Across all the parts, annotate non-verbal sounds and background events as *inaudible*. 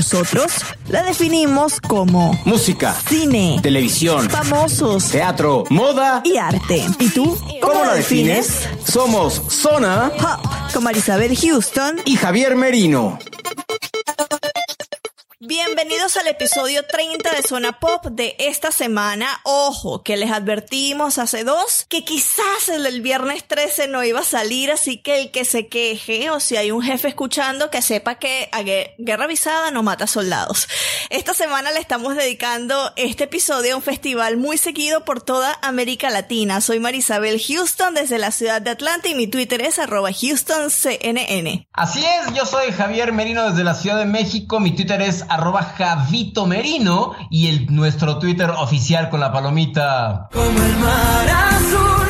Nosotros la definimos como Música, cine, televisión, famosos teatro, moda. y arte. ¿Y tú? ¿Cómo la defines? Somos Zona Pop, con Marisabel Houston. y Javier Merino. Bienvenidos al episodio 30 de Zona Pop de esta semana. Ojo, que les advertimos hace dos que quizás el viernes 13 no iba a salir, así que el que se queje o si hay un jefe escuchando que sepa que a gue- guerra avisada no mata soldados. Esta semana le estamos dedicando este episodio a un festival muy seguido por toda América Latina. Soy Marisabel Houston desde la ciudad de Atlanta y mi Twitter es arroba HoustonCNN. Así es, yo soy Javier Merino desde la Ciudad de México, mi Twitter es arroba Javito Merino y el, nuestro Twitter oficial con la palomita.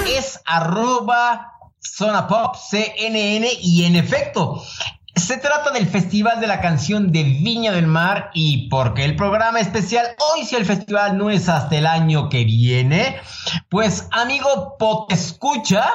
Es arroba Zona Pop CNN y en efecto, se trata del Festival de la Canción de Viña del Mar y porque el programa especial hoy si el festival no es hasta el año que viene, pues amigo Pot escucha,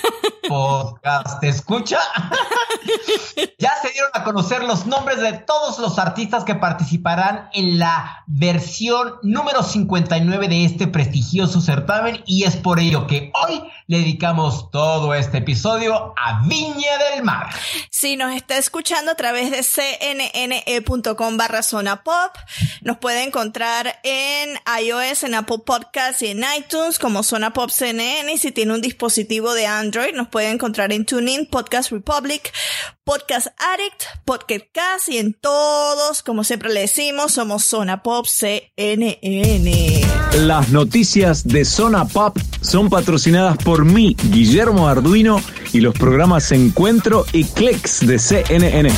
*laughs* podcast escucha, *laughs* ya se dieron a conocer los nombres de todos los artistas que participarán en la versión número 59 de este prestigioso certamen y es por ello que hoy le dedicamos todo este episodio a Viña del Mar. Si nos está escuchando a través de cnne.com barra zona pop, nos puede encontrar en iOS, en Apple Podcasts y en iTunes como Zona Pop CNN. Y si tiene un dispositivo de Android, nos puede encontrar en TuneIn, Podcast Republic, Podcast Addict, Podcast Cast y en todos, como siempre le decimos, somos Zona Pop CNN. Las noticias de Zona Pop son patrocinadas por mí, Guillermo Arduino, y los programas Encuentro y Clicks de CNN.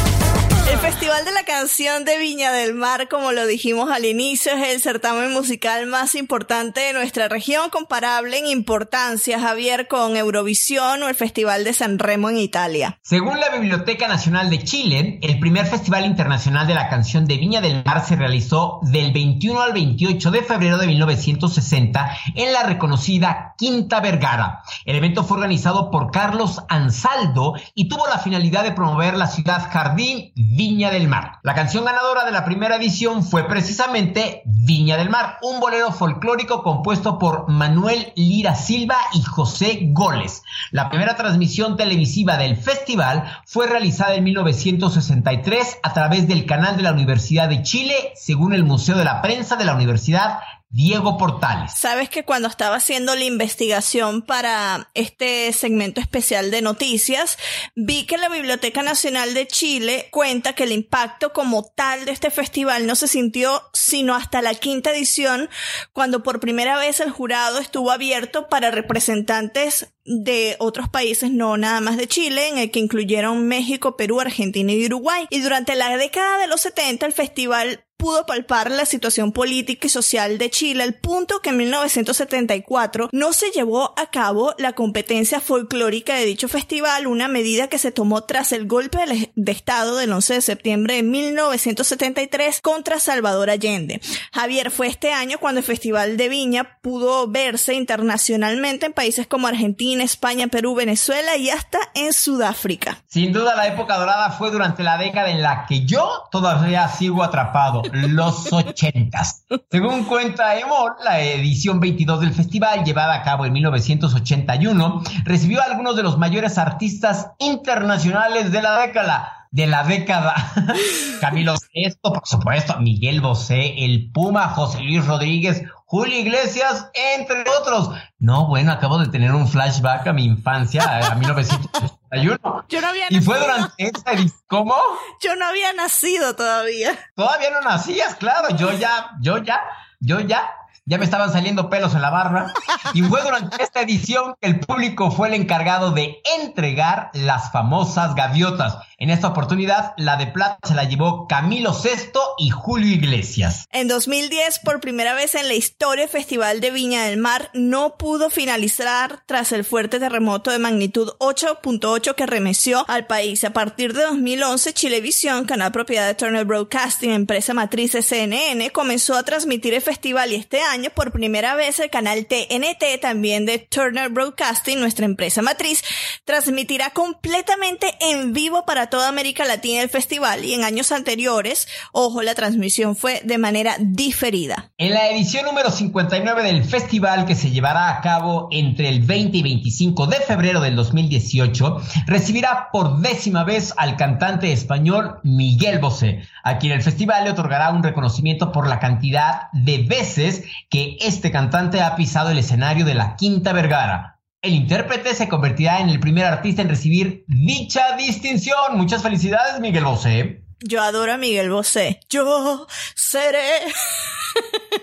Festival de la Canción de Viña del Mar, como lo dijimos al inicio, es el certamen musical más importante de nuestra región, comparable en importancia, Javier, con Eurovisión o el Festival de San Remo en Italia. Según la Biblioteca Nacional de Chile, el primer Festival Internacional de la Canción de Viña del Mar se realizó del 21 al 28 de febrero de 1960 en la reconocida Quinta Vergara. El evento fue organizado por Carlos Ansaldo y tuvo la finalidad de promover la ciudad jardín Viña del Mar. La canción ganadora de la primera edición fue precisamente Viña del Mar, un bolero folclórico compuesto por Manuel Lira Silva y José Goles. La primera transmisión televisiva del festival fue realizada en 1963 a través del canal de la Universidad de Chile, según el Museo de la Prensa de la Universidad Diego Portales. Sabes que cuando estaba haciendo la investigación para este segmento especial de noticias, vi que la Biblioteca Nacional de Chile cuenta que el impacto como tal de este festival no se sintió sino hasta la quinta edición, cuando por primera vez el jurado estuvo abierto para representantes de otros países, no nada más de Chile, en el que incluyeron México, Perú, Argentina y Uruguay. Y durante la década de los 70 el festival pudo palpar la situación política y social de Chile al punto que en 1974 no se llevó a cabo la competencia folclórica de dicho festival, una medida que se tomó tras el golpe de, Estado del 11 de septiembre de 1973 contra Salvador Allende. Javier, fue este año cuando el Festival de Viña pudo verse internacionalmente en países como Argentina, España, Perú, Venezuela y hasta en Sudáfrica. Sin duda la época dorada fue durante la década en la que yo todavía sigo atrapado, los ochentas. Según cuenta Emol, la edición 22 del festival, llevada a cabo en 1981, recibió a algunos de los mayores artistas internacionales de la década. De la década. *laughs* Camilo Sesto, por supuesto, Miguel Bosé, El Puma, José Luis Rodríguez, Julio Iglesias, entre otros. No, bueno, acabo de tener un flashback a mi infancia, a 1980 1991. Yo no había Y fue nacido. durante esta. ¿Cómo? Yo no había nacido todavía. Todavía no nacías, claro. Yo ya, yo ya, yo ya. Ya me estaban saliendo pelos en la barba. Y fue durante esta edición que el público fue el encargado de entregar las famosas gaviotas. En esta oportunidad, la de plata se la llevó Camilo VI y Julio Iglesias. En 2010, por primera vez en la historia, el Festival de Viña del Mar no pudo finalizar tras el fuerte terremoto de magnitud 8.8 que remeció al país. A partir de 2011, Chilevisión, canal propiedad de Turner Broadcasting, empresa matriz CNN, comenzó a transmitir el festival y este año, por primera vez, el canal TNT, también de Turner Broadcasting, nuestra empresa matriz, transmitirá completamente en vivo para toda América Latina el festival y en años anteriores, ojo, la transmisión fue de manera diferida. En la edición número 59 del festival que se llevará a cabo entre el 20 y 25 de febrero del 2018, recibirá por décima vez al cantante español Miguel Bosé, a quien el festival le otorgará un reconocimiento por la cantidad de veces que este cantante ha pisado el escenario de la Quinta Vergara. El intérprete se convertirá en el primer artista en recibir dicha distinción. Muchas felicidades, Miguel Bosé. Yo adoro a Miguel Bosé. Yo seré.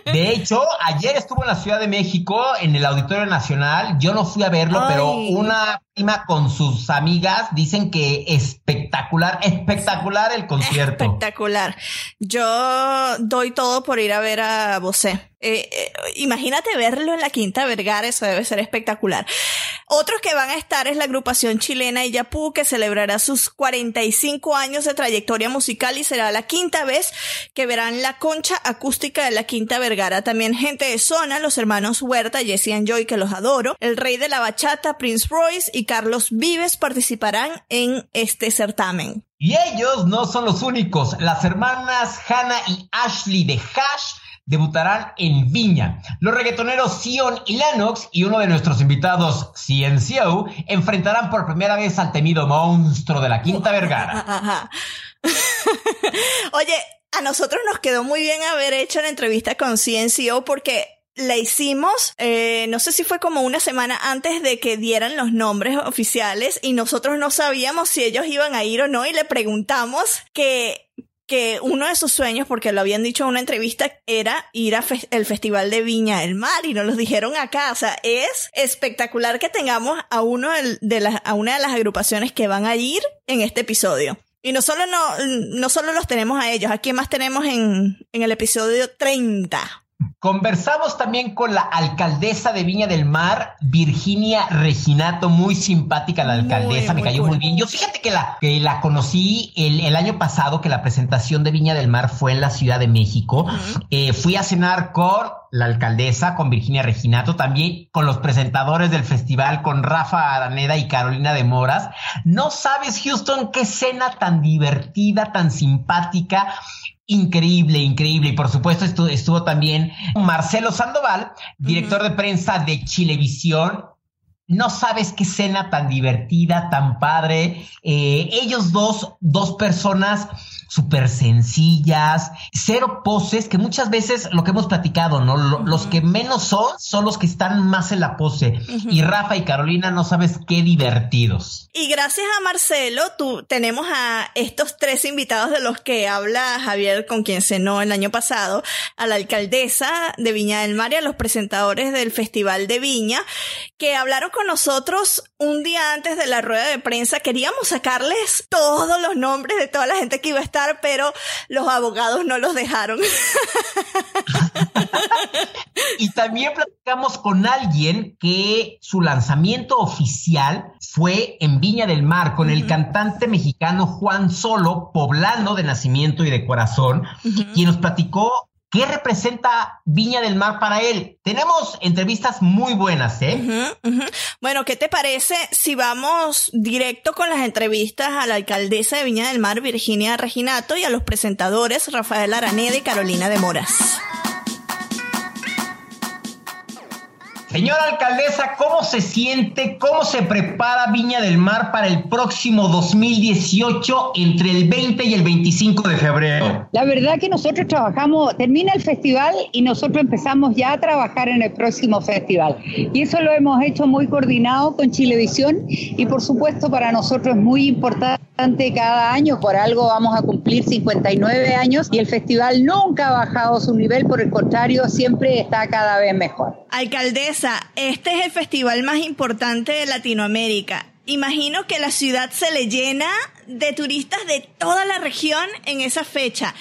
De hecho, ayer estuvo en la Ciudad de México, en el Auditorio Nacional. Yo no fui a verlo, Ay. pero una prima con sus amigas dicen que espectacular, espectacular el concierto. Espectacular. Yo doy todo por ir a ver a Bosé. Eh, eh, imagínate verlo en la Quinta Vergara, eso debe ser espectacular. Otros que van a estar es la agrupación chilena Iyapú, que celebrará sus 45 años de trayectoria musical y será la quinta vez que verán la concha acústica de la Quinta Vergara. También gente de zona, los hermanos Huerta, Jesse and Joy, que los adoro, el rey de la bachata, Prince Royce y Carlos Vives participarán en este certamen. Y ellos no son los únicos. Las hermanas Hannah y Ashley de Hash debutarán en Viña. Los reggaetoneros Sion y Lennox y uno de nuestros invitados, CNCO, enfrentarán por primera vez al temido monstruo de la Quinta *laughs* Vergara. Oye, a nosotros nos quedó muy bien haber hecho la entrevista con CNCO porque la hicimos, eh, no sé si fue como una semana antes de que dieran los nombres oficiales y nosotros no sabíamos si ellos iban a ir o no y le preguntamos que que uno de sus sueños, porque lo habían dicho en una entrevista, era ir al Festival de Viña del Mar y nos lo dijeron acá. O sea, es espectacular que tengamos a uno de a una de las agrupaciones que van a ir en este episodio. Y no solo no, no solo los tenemos a ellos, ¿a quién más tenemos en, en el episodio 30? Conversamos también con la alcaldesa de Viña del Mar, Virginia Reginato, muy simpática la Muy, alcaldesa, me cayó muy bien. Yo fíjate que la, que la conocí el, el año pasado, que la presentación de Viña del Mar fue en la Ciudad de México. Eh, fui a cenar con la alcaldesa, con Virginia Reginato, también con los presentadores del festival, con Rafa Araneda y Carolina de Moras. No sabes, Houston, qué cena tan divertida, tan simpática. Increíble, increíble. Y por supuesto estuvo, estuvo también Marcelo Sandoval, director de prensa de Chilevisión. No sabes qué cena tan divertida, tan padre. Eh, ellos dos, dos personas súper sencillas, cero poses, que muchas veces lo que hemos platicado, ¿no? Lo- Los que menos son, son los que están más en la pose. Y Rafa y Carolina, no sabes qué divertidos. Y gracias a Marcelo, tú, tenemos a estos tres invitados de los que habla Javier, con quien cenó el año pasado, a la alcaldesa de Viña del Mar y a los presentadores del Festival de Viña, que hablaron con nosotros un día antes de la rueda de prensa. Queríamos sacarles todos los nombres de toda la gente que iba a estar, pero los abogados no los dejaron. Y también platicamos con alguien que su lanzamiento oficial fue en Viña del Mar con el cantante mexicano Juan Solo, poblano de nacimiento y de corazón, quien nos platicó qué representa Viña del Mar para él. Tenemos entrevistas muy buenas, ¿eh? Bueno, ¿qué te parece si vamos directo con las entrevistas a la alcaldesa de Viña del Mar, Virginia Reginato, y a los presentadores Rafael Araneda y Carolina de Moras? Señora alcaldesa, ¿cómo se siente, cómo se prepara Viña del Mar para el próximo 2018 entre el 20 y el 25 de febrero? La verdad que nosotros trabajamos, termina el festival y nosotros empezamos ya a trabajar en el próximo festival. Y eso lo hemos hecho muy coordinado con Chilevisión y por supuesto para nosotros es muy importante cada año, por algo vamos a cumplir 59 años y el festival nunca ha bajado su nivel, por el contrario, siempre está cada vez mejor. Alcaldesa, este es el festival más importante de Latinoamérica. Imagino que la ciudad se le llena de turistas de toda la región en esa fecha.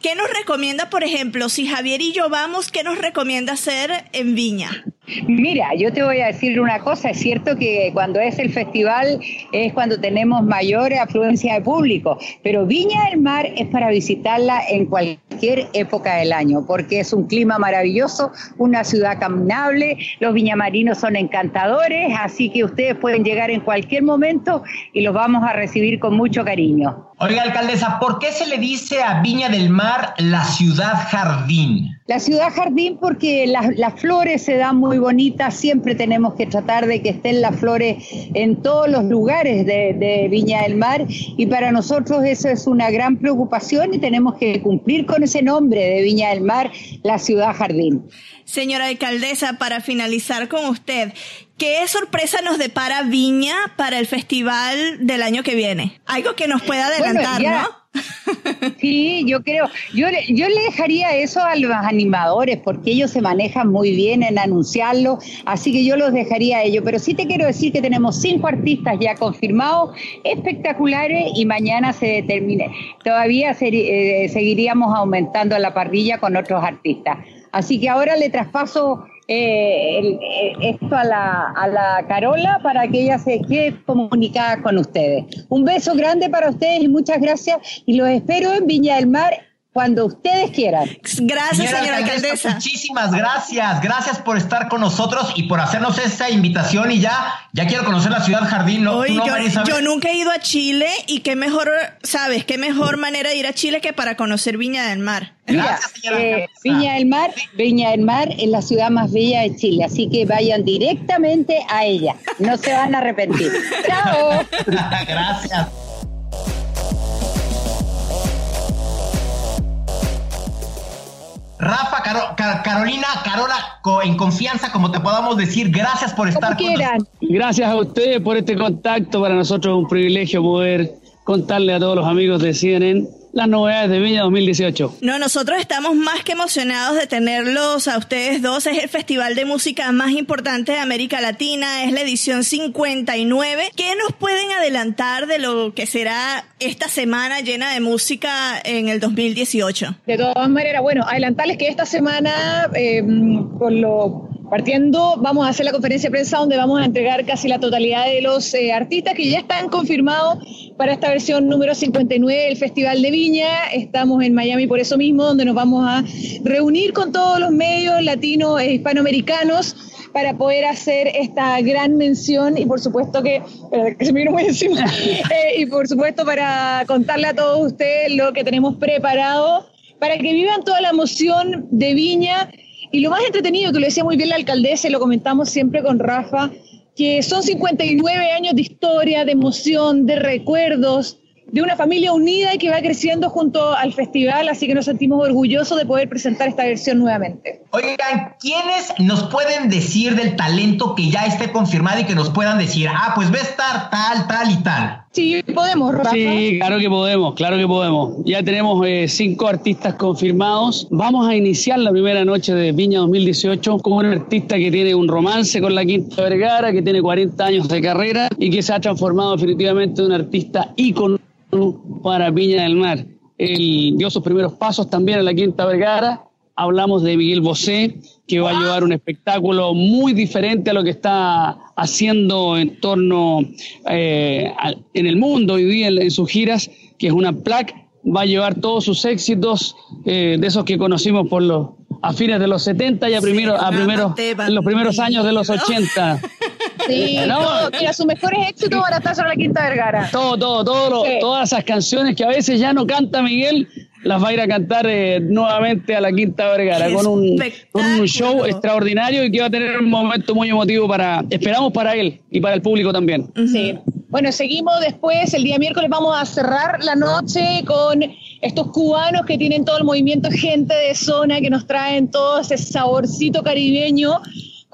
¿Qué nos recomienda, por ejemplo, si Javier y yo vamos, qué nos recomienda hacer en Viña? Mira, yo te voy a decir una cosa, es cierto que cuando es el festival es cuando tenemos mayor afluencia de público, pero Viña del Mar es para visitarla en cualquier época del año, porque es un clima maravilloso, una ciudad caminable, los viñamarinos son encantadores, así que ustedes pueden llegar en cualquier momento y los vamos a recibir con mucho cariño. Oiga, alcaldesa, ¿por qué se le dice a Viña del Mar la ciudad jardín? La ciudad jardín porque las, flores se dan muy bonitas, siempre tenemos que tratar de que estén las flores en todos los lugares de, de, Viña del Mar y para nosotros eso es una gran preocupación y tenemos que cumplir con ese nombre de Viña del Mar, la ciudad jardín. Señora alcaldesa, para finalizar con usted, ¿qué sorpresa nos depara Viña para el festival del año que viene? Algo que nos pueda adelantar, ¿no? Sí, yo creo, yo, yo le dejaría eso a los animadores porque ellos se manejan muy bien en anunciarlo, así que yo los dejaría a ellos, pero sí te quiero decir que tenemos cinco artistas ya confirmados, espectaculares y mañana se determine. Todavía eh, seguiríamos aumentando la parrilla con otros artistas. Así que ahora le traspaso eh, eh, esto a la, a la Carola para que ella se quede comunicada con ustedes. Un beso grande para ustedes y muchas gracias y los espero en Viña del Mar cuando ustedes quieran. Gracias, señora, alcaldesa. Muchísimas gracias. Gracias por estar con nosotros y por hacernos esta invitación. Y ya, ya quiero conocer la ciudad Jardín. ¿no? yo, nunca he ido a Chile y qué mejor, sabes, qué mejor manera de ir a Chile que para conocer Viña del Mar. Gracias, señora eh, Viña del Mar, Viña del Mar es la ciudad más bella de Chile, así que vayan directamente a ella. No se van a arrepentir. *laughs* Chao. gracias. Rafa, Carolina, Carola, en confianza, como te podamos decir, gracias por estar con nosotros. Gracias a ustedes por este contacto. Para nosotros es un privilegio poder contarle a todos los amigos de CNN las novedades de Viña 2018. No, nosotros estamos más que emocionados de tenerlos a ustedes dos. Es el festival de música más importante de América Latina, es la edición 59. ¿Qué nos pueden adelantar de lo que será esta semana llena de música en el 2018? De todas maneras, bueno, adelantarles que esta semana, eh, con lo Partiendo, vamos a hacer la conferencia de prensa donde vamos a entregar casi la totalidad de los eh, artistas que ya están confirmados para esta versión número 59 del Festival de Viña. Estamos en Miami por eso mismo, donde nos vamos a reunir con todos los medios latinos e hispanoamericanos para poder hacer esta gran mención. Y por supuesto que, que se me vino muy encima, *laughs* eh, y por supuesto para contarle a todos ustedes lo que tenemos preparado para que vivan toda la emoción de Viña. Y lo más entretenido, que lo decía muy bien la alcaldesa y lo comentamos siempre con Rafa, que son 59 años de historia, de emoción, de recuerdos, de una familia unida y que va creciendo junto al festival, así que nos sentimos orgullosos de poder presentar esta versión nuevamente. Oigan, ¿quiénes nos pueden decir del talento que ya esté confirmado y que nos puedan decir, ah, pues va a estar tal, tal y tal? Sí, podemos, Rafa. Sí, claro que podemos, claro que podemos. Ya tenemos eh, cinco artistas confirmados. Vamos a iniciar la primera noche de Viña 2018 con un artista que tiene un romance con la Quinta Vergara, que tiene 40 años de carrera y que se ha transformado definitivamente en un artista ícono para Viña del Mar. Él dio sus primeros pasos también en la Quinta Vergara. Hablamos de Miguel Bosé, que va a llevar un espectáculo muy diferente a lo que está haciendo en torno eh, en el mundo hoy día en, sus giras, que es una plaque. Va a llevar todos sus éxitos eh, de esos que conocimos por los a fines de los 70 y a, primero, a primeros, en los primeros años de los 80. *laughs* Sí, *laughs* no, mira, sus mejores éxitos van a estar sobre la Quinta Vergara. Todo, todo, todo todas esas canciones que a veces ya no canta Miguel, las va a ir a cantar eh, nuevamente a la Quinta Vergara con un, con un, show extraordinario y que va a tener un momento muy emotivo para, esperamos para él y para el público también. Sí. Bueno, seguimos después, el día miércoles vamos a cerrar la noche con estos cubanos que tienen todo el movimiento gente de zona, que nos traen todo ese saborcito caribeño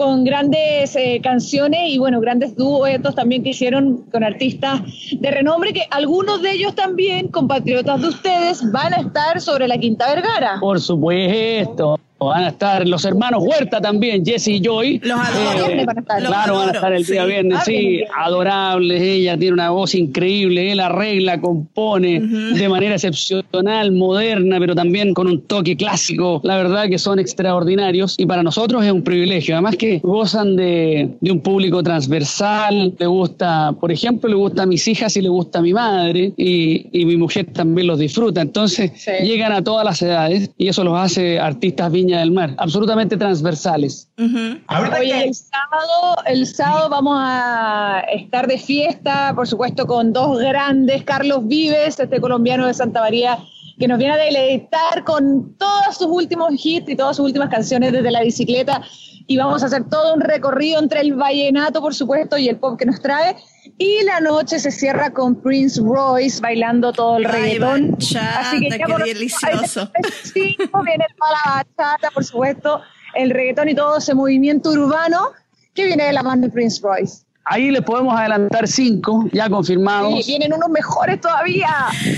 con grandes eh, canciones y bueno, grandes duetos también que hicieron con artistas de renombre, que algunos de ellos también, compatriotas de ustedes, van a estar sobre la Quinta Vergara. Por supuesto. Van a estar los hermanos Huerta también, Jesse y Joy. Los eh, Claro, van a estar el día viernes, sí, adorables. Ella tiene una voz increíble, él arregla, compone de manera excepcional, moderna, pero también con un toque clásico. La verdad que son extraordinarios y para nosotros es un privilegio. Además que gozan de, un público transversal. Le gusta, por ejemplo, le gusta a mis hijas y le gusta a mi madre y, mi mujer también los disfruta. Entonces llegan a todas las edades y eso los hace artistas viña del Mar, absolutamente transversales. Hoy el sábado, el sábado vamos a estar de fiesta, por supuesto, con dos grandes, Carlos Vives, este colombiano de Santa María, que nos viene a deleitar con todos sus últimos hits y todas sus últimas canciones desde la bicicleta. Y vamos a hacer todo un recorrido entre el vallenato, por supuesto, y el pop que nos trae. Y la noche se cierra con Prince Royce bailando todo el reggaetón. Así que qué delicioso. *laughs* Cinco, viene toda la bachata, por supuesto, el reggaetón y todo ese movimiento urbano que viene de la banda de Prince Royce. Ahí les podemos adelantar cinco, ya confirmados. Sí, vienen unos mejores todavía.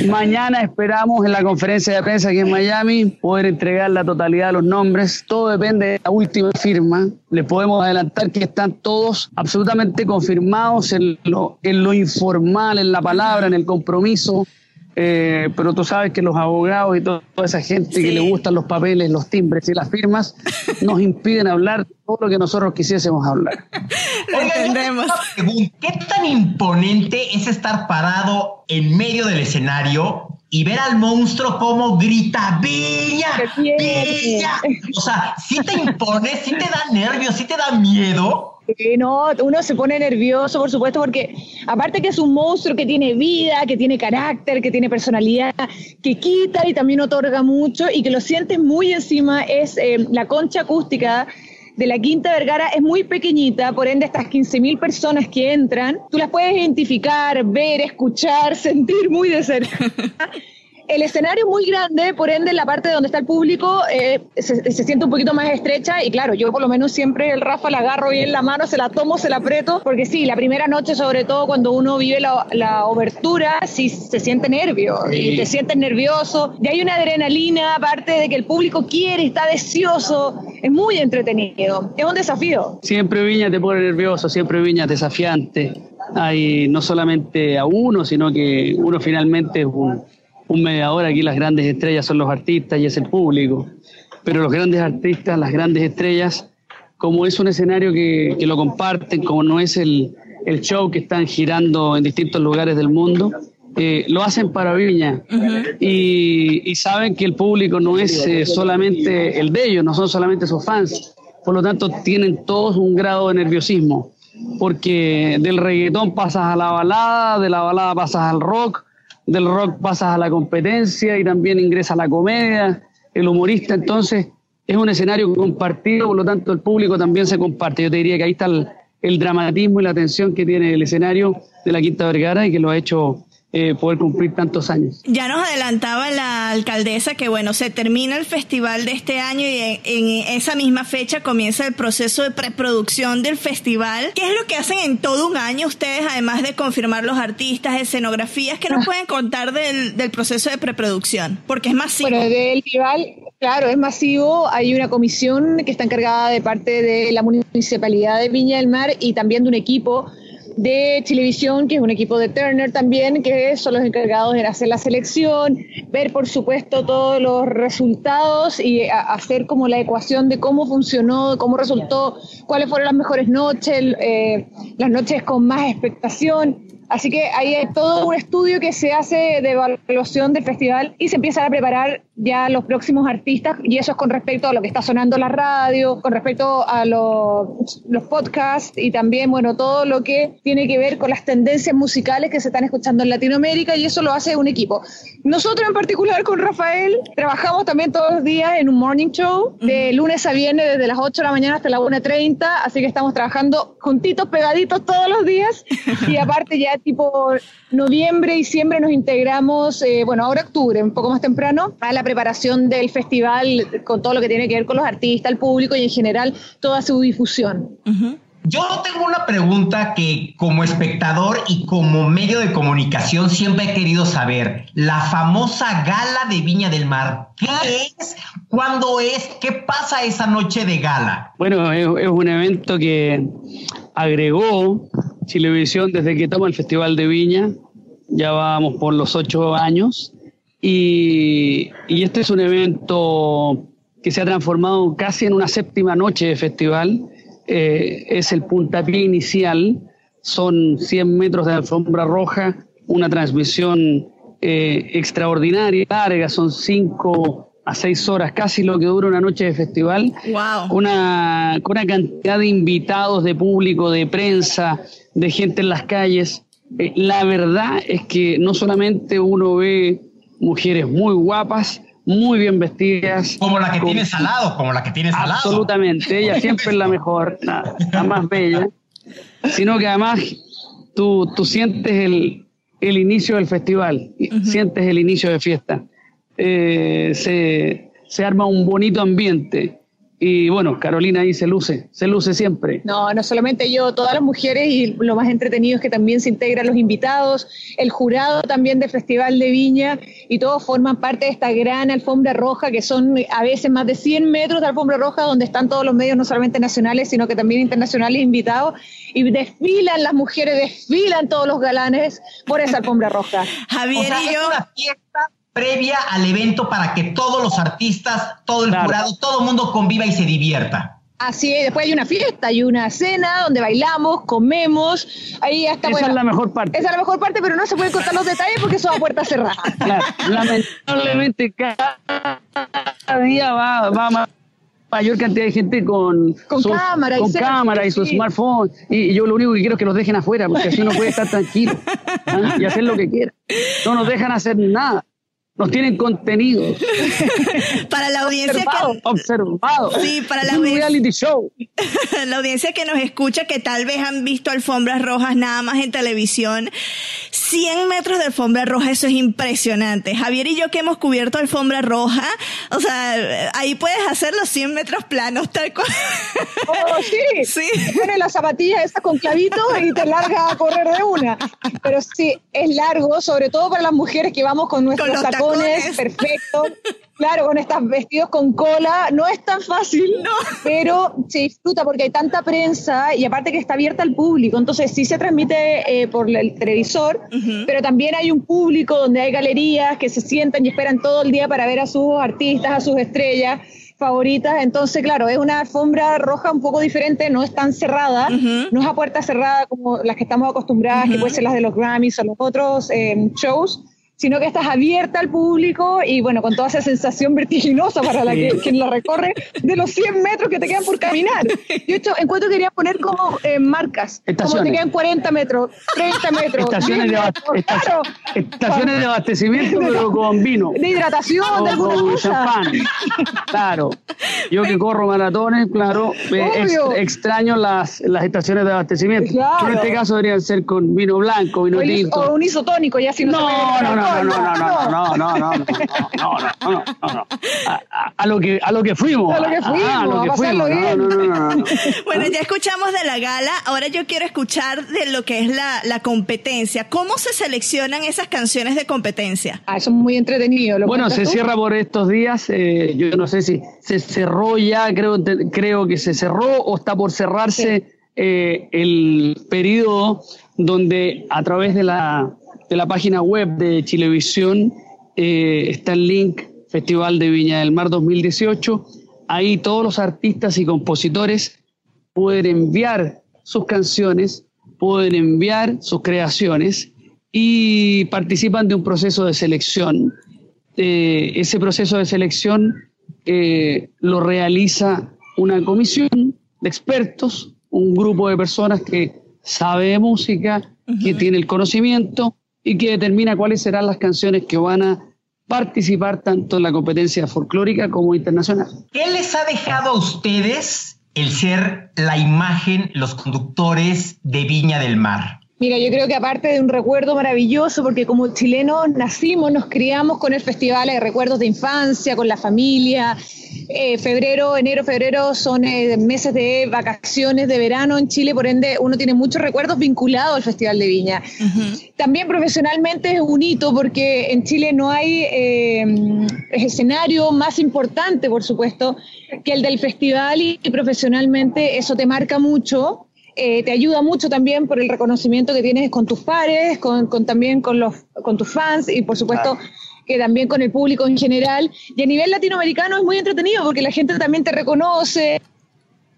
Mañana esperamos en la conferencia de prensa aquí en Miami poder entregar la totalidad de los nombres. Todo depende de la última firma. Les podemos adelantar que están todos absolutamente confirmados en lo, en lo informal, en la palabra, en el compromiso. Eh, pero tú sabes que los abogados y toda esa gente que le gustan los papeles, los timbres y las firmas *laughs* nos impiden hablar todo lo que nosotros quisiésemos hablar. entendemos. ¿Qué tan imponente es estar parado en medio del escenario y ver al monstruo como grita ¡Viña! ¡Viña! O sea, si te impone, si te da nervios, si te da miedo no, uno se pone nervioso, por supuesto, porque aparte que es un monstruo que tiene vida, que tiene carácter, que tiene personalidad, que quita y también otorga mucho y que lo sientes muy encima, es eh, la concha acústica de la Quinta Vergara es muy pequeñita, por ende estas 15.000 personas que entran, tú las puedes identificar, ver, escuchar, *laughs* sentir muy de cerca. *laughs* el escenario es muy grande, por ende la parte donde está el público eh, se, siente un poquito más estrecha y claro, yo por lo menos siempre el Rafa la agarro bien en la mano, se la tomo, se la aprieto, porque sí, la primera noche sobre todo cuando uno vive la, la obertura, sí se siente nervio y te sientes nervioso y hay una adrenalina aparte de que el público quiere, está deseoso, es muy entretenido, es un desafío. Siempre Viña te pone nervioso, siempre Viña desafiante. Hay no solamente a uno, sino que uno finalmente es un un mediador, aquí las grandes estrellas son los artistas y es el público, pero los grandes artistas, las grandes estrellas, como es un escenario que, lo comparten, como no es el, show que están girando en distintos lugares del mundo, eh, lo hacen para Viña. Y, saben que el público no es eh, solamente el de ellos, no son solamente sus fans, por lo tanto tienen todos un grado de nerviosismo, porque del reggaetón pasas a la balada, de la balada pasas al rock, del rock pasas a la competencia y también ingresa a la comedia, el humorista, entonces es un escenario compartido, por lo tanto el público también se comparte. Yo te diría que ahí está el, el dramatismo y la tensión que tiene el escenario de la Quinta Vergara y que lo ha hecho eh, poder cumplir tantos años. Ya nos adelantaba la alcaldesa que, bueno, se termina el festival de este año y en, esa misma fecha comienza el proceso de preproducción del festival. ¿Qué es lo que hacen en todo un año ustedes, además de confirmar los artistas, escenografías? ¿Qué nos ah. pueden contar del, del proceso de preproducción? Porque es masivo. Bueno, del festival, claro, es masivo. Hay una comisión que está encargada de parte de la Municipalidad de Viña del Mar y también de un equipo de televisión, que es un equipo de Turner también, que son los encargados de hacer la selección, ver por supuesto todos los resultados y hacer como la ecuación de cómo funcionó, cómo resultó, cuáles fueron las mejores noches, eh, las noches con más expectación. Así que hay todo un estudio que se hace de evaluación del festival y se empiezan a preparar ya los próximos artistas y eso es con respecto a lo que está sonando la radio, con respecto a los, los podcasts y también, bueno, todo lo que tiene que ver con las tendencias musicales que se están escuchando en Latinoamérica y eso lo hace un equipo. Nosotros en particular con Rafael trabajamos también todos los días en un morning show de lunes a viernes desde las 8 de la mañana hasta las 1.30, así que estamos trabajando juntitos, pegaditos todos los días *laughs* y aparte ya tipo noviembre, diciembre nos integramos, eh, bueno, ahora octubre, un poco más temprano, a la preparación del festival con todo lo que tiene que ver con los artistas, el público y en general toda su difusión. Yo tengo una pregunta que como espectador y como medio de comunicación siempre he querido saber. La famosa gala de Viña del Mar. ¿Qué es? ¿Cuándo es? ¿Qué pasa esa noche de gala? Bueno, es, es un evento que agregó Chilevisión desde que toma el Festival de Viña. Ya vamos por los ocho años. Y, y este es un evento que se ha transformado casi en una séptima noche de festival eh, es el puntapié inicial, son 100 metros de alfombra roja, una transmisión eh, extraordinaria, larga, son 5 a 6 horas, casi lo que dura una noche de festival, wow. una, con una cantidad de invitados, de público, de prensa, de gente en las calles. Eh, la verdad es que no solamente uno ve mujeres muy guapas, muy bien vestidas. Como la que tienes al lado, como la que tienes al lado. Absolutamente, ella siempre es la mejor, la, la más bella, sino que además tú, tú sientes el, el inicio del festival, sientes el inicio de fiesta. Eh, se, se arma un bonito ambiente. Y bueno, Carolina ahí se luce, se luce siempre. No, no solamente yo, todas las mujeres y lo más entretenido es que también se integran los invitados, el jurado también del Festival de Viña y todos forman parte de esta gran alfombra roja que son a veces más de 100 metros de alfombra roja donde están todos los medios, no solamente nacionales, sino que también internacionales invitados y desfilan las mujeres, desfilan todos los galanes por esa alfombra roja. *laughs* Javier O sea, y es yo... una fiesta previa al evento para que todos los artistas, todo el Claro. jurado, todo el mundo conviva y se divierta. Así es, después hay una fiesta, hay una cena donde bailamos, comemos, ahí hasta Esa es la mejor parte. Esa es la mejor parte, pero no se pueden contar los detalles porque son a puerta cerrada. *laughs* Claro, lamentablemente cada día va, va ma- mayor cantidad de gente con, Con cámara y con selfie, cámara y su sí. smartphone. Y yo lo único que quiero es que los dejen afuera, porque así uno puede estar tranquilo ¿ah? y hacer lo que quiera. No nos dejan hacer nada. Nos tienen contenido, *laughs* Para la audiencia observado, que... observado. Sí, para la audiencia- reality show. *laughs* la audiencia que nos escucha, que tal vez han visto alfombras rojas nada más en televisión. 100 metros de alfombra roja, eso es impresionante. Javier y yo que hemos cubierto alfombra roja, o sea, ahí puedes hacer los 100 metros planos tal cual. Oh, sí. *laughs* Sí. Te pones las zapatillas esas con clavitos y te larga a correr de una. Pero sí, es largo, sobre todo para las mujeres que vamos con nuestros tacones, tacones. perfectos. Claro, con estos vestidos con cola, no es tan fácil, *laughs* pero se disfruta porque hay tanta prensa y aparte que está abierta al público, entonces sí se transmite eh, por el televisor, pero también hay un público donde hay galerías que se sientan y esperan todo el día para ver a sus artistas, a sus estrellas favoritas, entonces claro, es una alfombra roja un poco diferente, no es tan cerrada, no es a puerta cerrada como las que estamos acostumbradas, que pueden ser las de los Grammys o los otros eh, shows, sino que estás abierta al público y bueno, con toda esa sensación vertiginosa para la que, quien la recorre de los 100 metros que te quedan por caminar. De hecho, encuentro que quería poner como eh, marcas, como te quedan 40 metros, 30 metros, Estaciones 10 de, metros, claro, estaciones de abastecimiento, *laughs* pero con vino. de hidratación, de alguna con cosa. champán. Claro. Yo que corro maratones, claro, ex- extraño las, las estaciones de abastecimiento. Claro. En este caso deberían ser con vino blanco, vino O, tinto. o un isotónico, ya si no, No, se no, no, no, no, no, no, no, no, no, no, no, no, no, no, no. A, lo que a lo que fuimos. A lo que Ah, fuimos. Bueno, ya escuchamos de la gala, ahora yo quiero escuchar de lo que es la, la competencia. ¿Cómo se seleccionan esas canciones de competencia? Ah, eso es muy entretenido. ¿lo Bueno, se tú? cierra por estos días. eh, yo no sé si se cerró ya, creo, te- creo que se cerró o está por cerrarse eh, el periodo donde a través de la, de la página web de Chilevisión eh, está el link Festival de Viña del Mar 2018. Ahí todos los artistas y compositores pueden enviar sus canciones pueden enviar sus creaciones y participan de un proceso de selección. Eh, ese proceso de selección eh, lo realiza una comisión de expertos, un grupo de personas que sabe de música, que tiene el conocimiento y que determina cuáles serán las canciones que van a participar tanto en la competencia folclórica como internacional. ¿Qué les ha dejado a ustedes el ser la imagen, los conductores de Viña del Mar? Mira, yo creo que aparte de un recuerdo maravilloso, porque como chilenos nacimos, nos criamos con el festival, hay recuerdos de infancia, con la familia. Eh, febrero, enero, febrero son eh, meses de vacaciones de verano en Chile, por ende uno tiene muchos recuerdos vinculados al Festival de Viña. También profesionalmente es un hito porque en Chile no hay eh, escenario más importante, por supuesto, que el del festival y profesionalmente eso te marca mucho. Eh, te ayuda mucho también por el reconocimiento que tienes con tus pares, con, también con, los, con tus fans y por supuesto que también con el público en general. Y a nivel latinoamericano es muy entretenido porque la gente también te reconoce,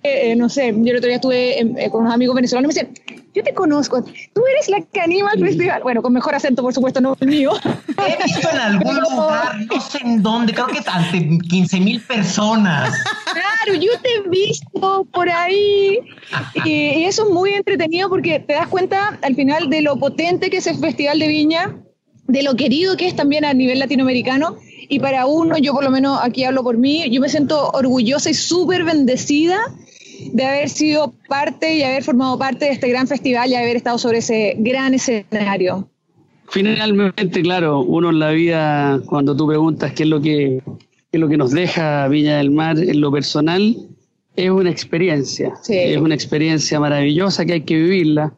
eh, eh, no sé, yo el otro día estuve eh, con unos amigos venezolanos y me decían, yo te conozco, tú eres la que anima el festival. Bueno, con mejor acento, por supuesto, no el mío. He visto en algún *laughs* lugar, no sé en dónde, creo que ante 15 mil personas. Claro, yo te he visto por ahí. Y, eso es muy entretenido porque te das cuenta al final de lo potente que es el Festival de Viña, de lo querido que es también a nivel latinoamericano. Y para uno, yo por lo menos aquí hablo por mí, yo me siento orgullosa y súper bendecida de haber sido parte y haber formado parte de este gran festival y haber estado sobre ese gran escenario. Finalmente, claro, uno en la vida, cuando tú preguntas qué es lo que, qué es lo que nos deja Viña del Mar en lo personal, es una experiencia. Es una experiencia maravillosa que hay que vivirla.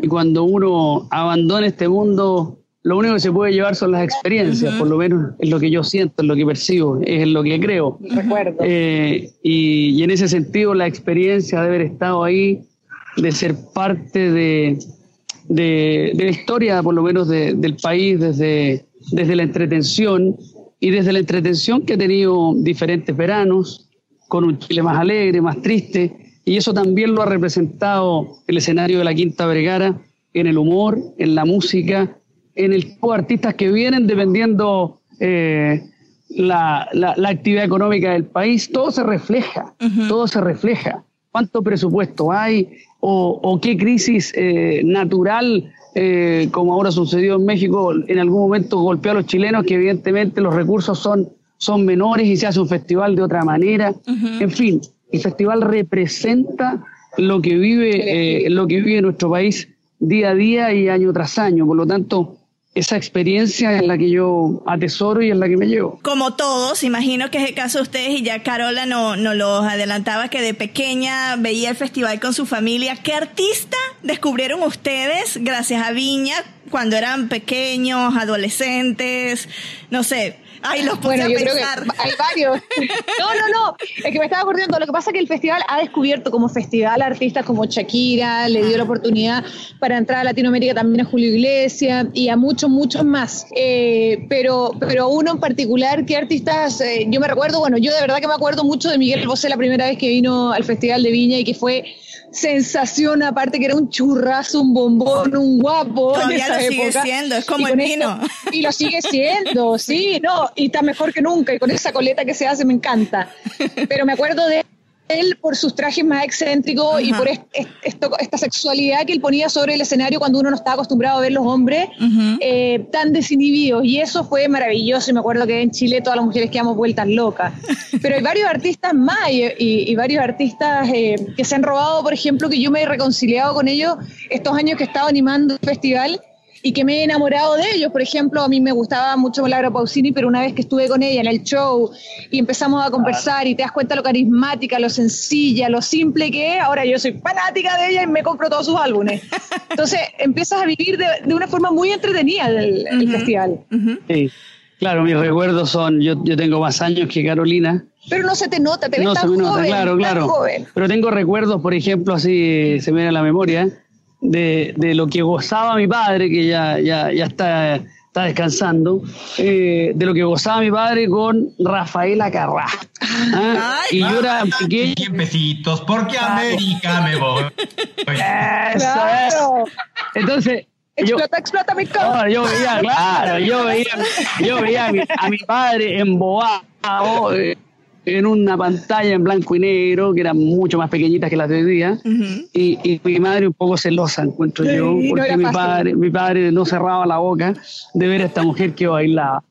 Y cuando uno abandona este mundo, lo único que se puede llevar son las experiencias, por lo menos es lo que yo siento, es lo que percibo, es lo que creo. Recuerdo. Eh, y, en ese sentido, la experiencia de haber estado ahí, de ser parte de, de, la historia, por lo menos del país, desde, desde la entretención y desde la entretención que he tenido diferentes veranos, con un Chile más alegre, más triste, y eso también lo ha representado el escenario de la Quinta Vergara en el humor, en la música en el tipo de artistas que vienen dependiendo eh, la, actividad económica del país, todo se refleja, todo se refleja. ¿Cuánto presupuesto hay? ¿O, qué crisis eh, natural, eh, como ahora sucedió en México, en algún momento golpeó a los chilenos, que evidentemente los recursos son, son menores y se hace un festival de otra manera? En fin, el festival representa lo que vive, lo que vive nuestro país día a día y año tras año. Por lo tanto, esa experiencia es la que yo atesoro y es la que me llevo. Como todos, imagino que es el caso de ustedes y ya Carola nos no los adelantaba que de pequeña veía el festival con su familia. ¿Qué artista descubrieron ustedes gracias a Viña cuando eran pequeños, adolescentes? No sé, Ay, los bueno, yo creo que hay varios. No, no, no. Es que me estaba acordando. Lo que pasa es que el festival ha descubierto como festival artistas como Shakira, le dio la oportunidad para entrar a Latinoamérica también a Julio Iglesias y a muchos, muchos más. Eh, pero, pero uno en particular, ¿qué artistas? Eh, yo me recuerdo, bueno, yo de verdad que me acuerdo mucho de Miguel Bosé la primera vez que vino al Festival de Viña y que fue sensación, aparte que era un churrazo, un bombón, un guapo. Todavía lo sigue siendo, es como el vino. y lo sigue siendo, sí, no, y está mejor que nunca, y con esa coleta que se hace me encanta. Pero me acuerdo de él por sus trajes más excéntricos y por esta sexualidad que él ponía sobre el escenario cuando uno no está acostumbrado a ver los hombres eh, tan desinhibidos. Y eso fue maravilloso. Y me acuerdo que en Chile todas las mujeres quedamos vueltas locas. *laughs* Pero hay varios artistas más y, varios artistas eh, que se han robado, por ejemplo, que yo me he reconciliado con ellos estos años que he estado animando el festival y que me he enamorado de ellos. Por ejemplo, a mí me gustaba mucho Laura Pausini, pero una vez que estuve con ella en el show y empezamos a conversar y te das cuenta lo carismática, lo sencilla, lo simple que es, ahora yo soy fanática de ella y me compro todos sus álbumes. *laughs* Entonces empiezas a vivir de, una forma muy entretenida del, festival. Sí, claro, mis recuerdos son, yo, yo tengo más años que Carolina. Pero no se te nota, te ves no, tan se me nota, claro, claro. Pero tengo recuerdos, por ejemplo, así se me viene a la memoria, de, de, lo que gozaba mi padre, que ya, ya, ya está está descansando, eh, de lo que gozaba mi padre con Rafaela Carrá. ¿Ah? *laughs* y yo era pequeño. pesitos, porque América me voy. Eso es. Entonces, Explota, explota mi cara. yo veía, claro, yo veía, yo veía a mi, a mi padre embobado eh, en una pantalla en blanco y negro, que eran mucho más pequeñitas que las de hoy día, y, y mi madre un poco celosa, encuentro Sí, yo, porque mi padre, mi padre no cerraba la boca de ver a esta mujer que bailaba.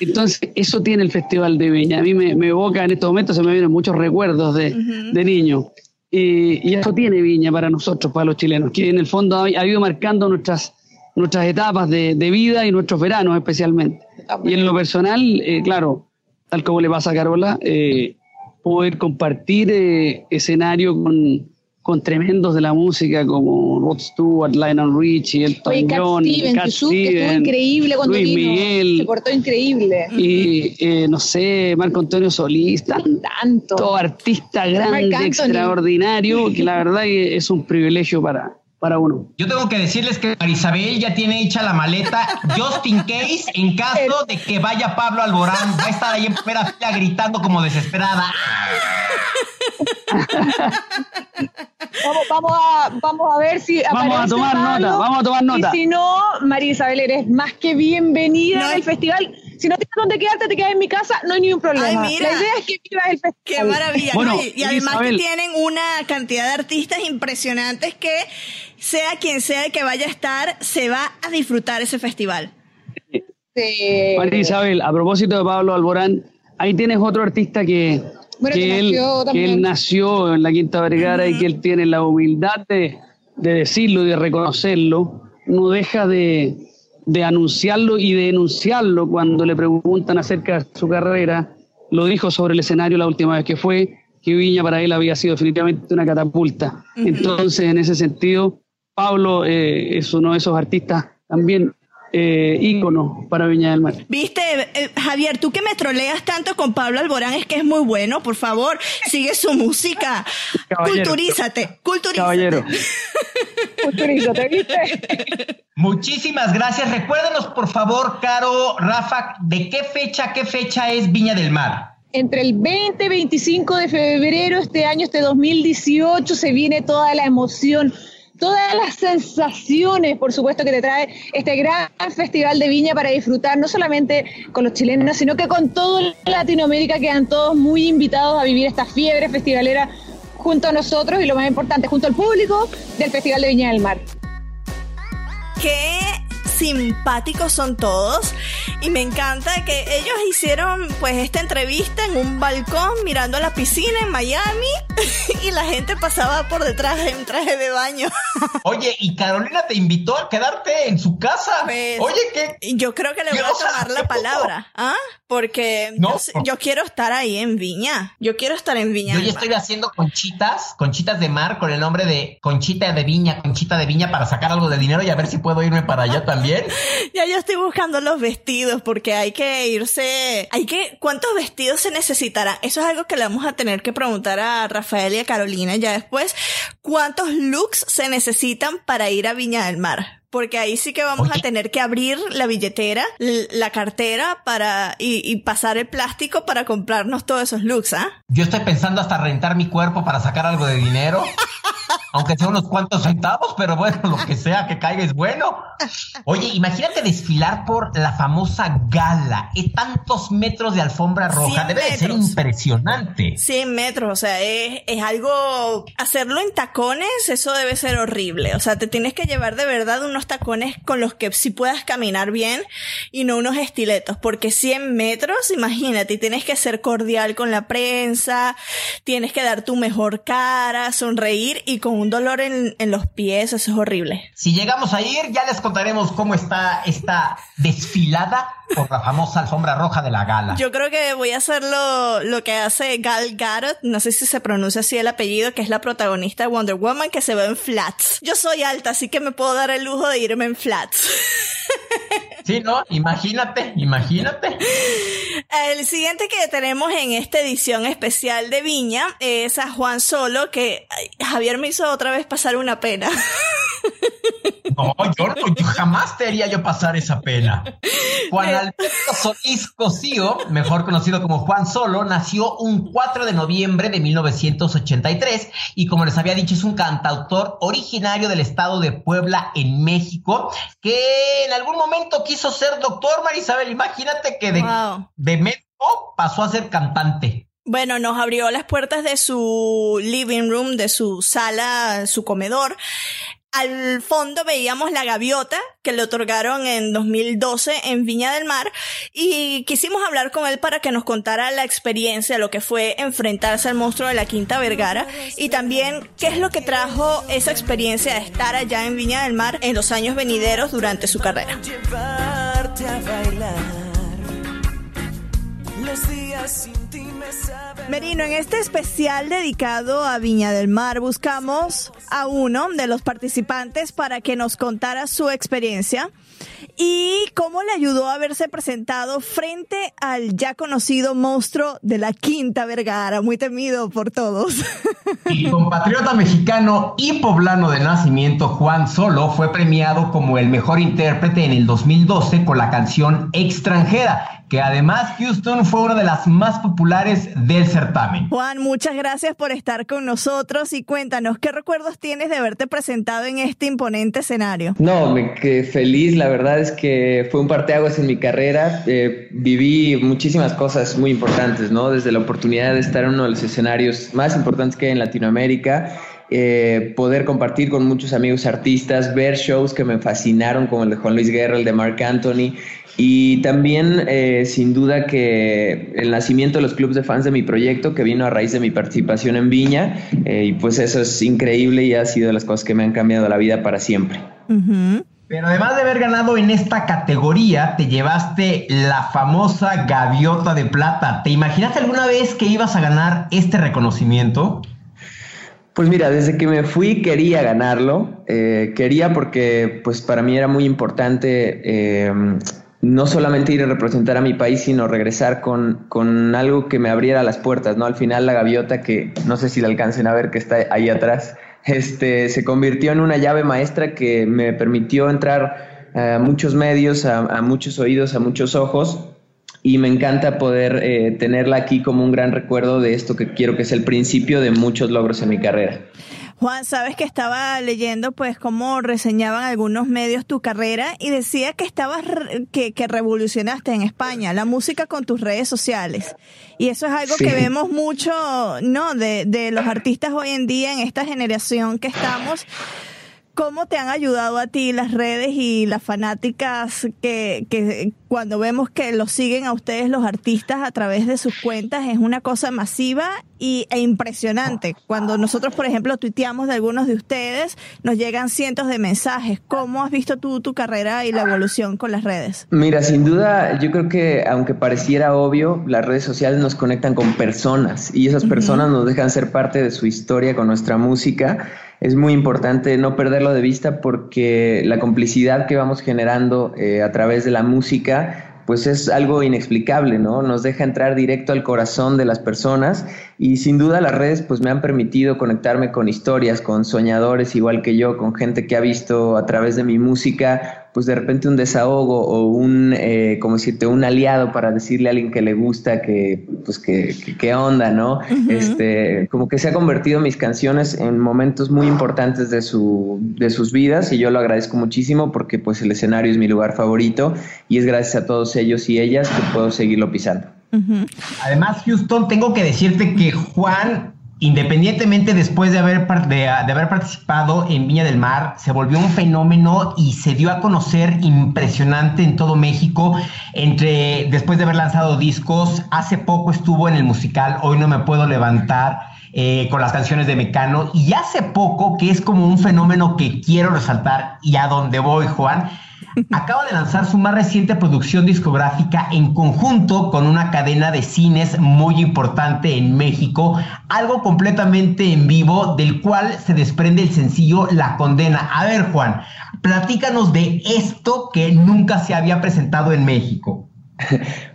Entonces, eso tiene el Festival de Viña. A mí me, me evoca en estos momentos, se me vienen muchos recuerdos de, de niño. Y, y eso tiene Viña para nosotros, para los chilenos, que en el fondo ha, ha ido marcando nuestras, nuestras etapas de, de vida y nuestros veranos especialmente. Y en lo personal, eh, claro, tal como le pasa a Carola, eh, poder compartir eh, escenario con, con tremendos de la música como Rod Stewart, Lionel Richie, Elton John, Cat Yusuf, que estuvo Stevens, increíble cuando Luis vino. Miguel. Se portó increíble. y eh, no sé, Marco Antonio Solís, tan- Tanto. todo artista grande, extraordinario, que la verdad es un privilegio para, para uno. Yo tengo que decirles que Marisabel ya tiene hecha la maleta, just in case, en caso de que vaya Pablo Alborán, va a estar ahí en primera fila gritando como desesperada. Vamos, vamos, a, vamos a ver si Vamos a tomar Pablo. nota, vamos a tomar nota. Y si no, María Isabel, eres más que bienvenida No, al es- festival. Si no tienes dónde quedarte, te quedas en mi casa, no hay ningún problema. Ay, mira. La idea es que vivas el festival. Qué maravilla. Bueno, ¿no? Y, y además Isabel. que tienen una cantidad de artistas impresionantes que sea quien sea el que vaya a estar, se va a disfrutar ese festival. Sí. María Isabel, a propósito de Pablo Alborán, ahí tienes otro artista que, Bueno, que, que él, nació que él nació en la Quinta Vergara y que él tiene la humildad de, de decirlo y de reconocerlo, no deja de, de anunciarlo y de denunciarlo cuando le preguntan acerca de su carrera. Lo dijo sobre el escenario la última vez que fue, que Viña para él había sido definitivamente una catapulta. Entonces, en ese sentido, Pablo eh, es uno de esos artistas también eh, íconos para Viña del Mar. Viste, eh, Javier, tú que me troleas tanto con Pablo Alborán es que es muy bueno, por favor, sigue su música. Caballero. Culturízate, culturízate. Caballero. *laughs* Culturízate, ¿viste? Muchísimas gracias. Recuérdenos, por favor, Caro, Rafa, de qué fecha, qué fecha es Viña del Mar. Entre el 20 y 25 de febrero este año, este 2018, se viene toda la emoción, todas las sensaciones, por supuesto, que te trae este gran festival de viña para disfrutar, no solamente con los chilenos, sino que con toda Latinoamérica, quedan todos muy invitados a vivir esta fiebre festivalera junto a nosotros y lo más importante, junto al público del Festival de Viña del Mar. Qué simpáticos son todos y me encanta que ellos hicieron pues esta entrevista en un balcón mirando a la piscina en Miami *laughs* y la gente pasaba por detrás en traje de baño. *laughs* Oye, y Carolina te invitó a quedarte en su casa. Pues, Oye, ¿qué? y Yo creo que le voy a tomar la ¿qué palabra, ¿ah? Porque No, yo, yo quiero estar ahí en Viña. Yo quiero estar en Viña. Yo ya estoy haciendo conchitas, conchitas de mar con el nombre de Conchita de Viña, Conchita de Viña para sacar algo de dinero y a ver si puedo irme para allá también. *laughs* Ya yo estoy buscando los vestidos porque hay que irse. Hay que. ¿Cuántos vestidos se necesitarán? Eso es algo que le vamos a tener que preguntar a Rafael y a Carolina ya después. ¿Cuántos looks se necesitan para ir a Viña del Mar? Porque ahí sí que vamos a tener que abrir la billetera, la cartera para y, y pasar el plástico para comprarnos todos esos looks, ¿ah? Yo estoy pensando hasta rentar mi cuerpo para sacar algo de dinero. *laughs* Aunque sea unos cuantos centavos, pero bueno, lo que sea que caiga es bueno. Oye, imagínate desfilar por la famosa gala. Es tantos metros de alfombra roja. 100 Debe de ser impresionante. 100 metros, o sea, es, es algo, hacerlo en tacones, eso debe ser horrible, o sea, te tienes que llevar de verdad unos tacones con los que sí puedas caminar bien y no unos estiletos, porque 100 metros, imagínate, tienes que ser cordial con la prensa, tienes que dar tu mejor cara, sonreír y con un dolor en, en los pies, eso es horrible. Si llegamos a ir, ya les contaremos cómo está esta desfilada por la famosa alfombra roja de la gala. Yo creo que voy a hacer lo, lo que hace Gal Gadot, no sé si se pronuncia así el apellido, que es la protagonista de Wonder Woman, que se ve en flats. Yo soy alta, así que me puedo dar el lujo de irme en flats. Sí, ¿no? Imagínate, imagínate. *laughs* El siguiente que tenemos en esta edición especial de Viña es a Juan Solo, que Javier me hizo otra vez pasar una pena. *laughs* No, yo, no, yo jamás te haría yo pasar esa pena. Juan Alberto Solís Cosío, mejor conocido como Juan Solo, nació un 4 de noviembre de 1983 y como les había dicho es un cantautor originario del estado de Puebla en México que en algún momento quiso ser doctor, Marisabel. Imagínate que de, de médico pasó a ser cantante. Bueno, nos abrió las puertas de su living room, de su sala, su comedor, al fondo veíamos la gaviota que le otorgaron en 2012 en Viña del Mar y quisimos hablar con él para que nos contara la experiencia, lo que fue enfrentarse al monstruo de la Quinta Vergara y también qué es lo que trajo esa experiencia de estar allá en Viña del Mar en los años venideros durante su carrera. Los días Merino, en este especial dedicado a Viña del Mar buscamos a uno de los participantes para que nos contara su experiencia y cómo le ayudó a haberse presentado frente al ya conocido monstruo de la Quinta Vergara, muy temido por todos. *laughs* Y compatriota mexicano y poblano de nacimiento, Juan Solo, fue premiado como el mejor intérprete en el 2012 con la canción Extranjera que además Houston fue una de las más populares del certamen. Juan, muchas gracias por estar con nosotros y cuéntanos, ¿qué recuerdos tienes de haberte presentado en este imponente escenario? No, me quedé feliz, la verdad es que fue un parteaguas en mi carrera, eh, viví muchísimas cosas muy importantes, ¿no? Desde la oportunidad de estar en uno de los escenarios más importantes que hay en Latinoamérica, eh, poder compartir con muchos amigos artistas, ver shows que me fascinaron, como el de Juan Luis Guerra, el de Mark Anthony, y también, eh, sin duda, que el nacimiento de los clubes de fans de mi proyecto, que vino a raíz de mi participación en Viña, eh, y pues eso es increíble y ha sido de las cosas que me han cambiado la vida para siempre. Pero además de haber ganado en esta categoría, te llevaste la famosa gaviota de plata. ¿Te imaginaste alguna vez que ibas a ganar este reconocimiento? Pues mira, desde que me fui quería ganarlo. Eh, quería porque pues para mí era muy importante no solamente ir a representar a mi país, sino regresar con, con, algo que me abriera las puertas, ¿no? Al final la gaviota, que no sé si la alcancen a ver, que está ahí atrás, este, se convirtió en una llave maestra que me permitió entrar a muchos medios, a, muchos oídos, a muchos ojos, y me encanta poder eh, tenerla aquí como un gran recuerdo de esto que quiero que es el principio de muchos logros en mi carrera. Juan, sabes que estaba leyendo pues cómo reseñaban algunos medios tu carrera y decía que estabas que, que, revolucionaste en España la música con tus redes sociales. Y eso es algo que vemos mucho, ¿no? De, de los artistas hoy en día en esta generación que estamos ¿Cómo te han ayudado a ti las redes y las fanáticas que, que cuando vemos que los siguen a ustedes los artistas a través de sus cuentas es una cosa masiva y, e impresionante? Cuando nosotros, por ejemplo, tuiteamos de algunos de ustedes, nos llegan cientos de mensajes. ¿Cómo has visto tú tu carrera y la evolución con las redes? Mira, sin duda, yo creo que aunque pareciera obvio, las redes sociales nos conectan con personas y esas personas nos dejan ser parte de su historia con nuestra música es muy importante no perderlo de vista porque la complicidad que vamos generando eh, a través de la música pues es algo inexplicable, ¿no? Nos deja entrar directo al corazón de las personas y sin duda las redes pues me han permitido conectarme con historias, con soñadores igual que yo, con gente que ha visto a través de mi música pues de repente un desahogo o un, eh, como decirte, un aliado para decirle a alguien que le gusta que, pues que, que, onda, ¿no? Este, como que se ha convertido mis canciones en momentos muy importantes de, su, de sus vidas y yo lo agradezco muchísimo porque pues el escenario es mi lugar favorito y es gracias a todos ellos y ellas que puedo seguirlo pisando. Además, Houston, tengo que decirte que Juan independientemente después de haber, de, haber participado en Viña del Mar, se volvió un fenómeno y se dio a conocer impresionante en todo México. Entre, después de haber lanzado discos, hace poco estuvo en el musical Hoy no me puedo levantar. Eh, con las canciones de Mecano y hace poco, que es como un fenómeno que quiero resaltar y a donde voy, Juan, acaba de lanzar su más reciente producción discográfica en conjunto con una cadena de cines muy importante en México, algo completamente en vivo del cual se desprende el sencillo La Condena. A ver, Juan, platícanos de esto que nunca se había presentado en México. *laughs*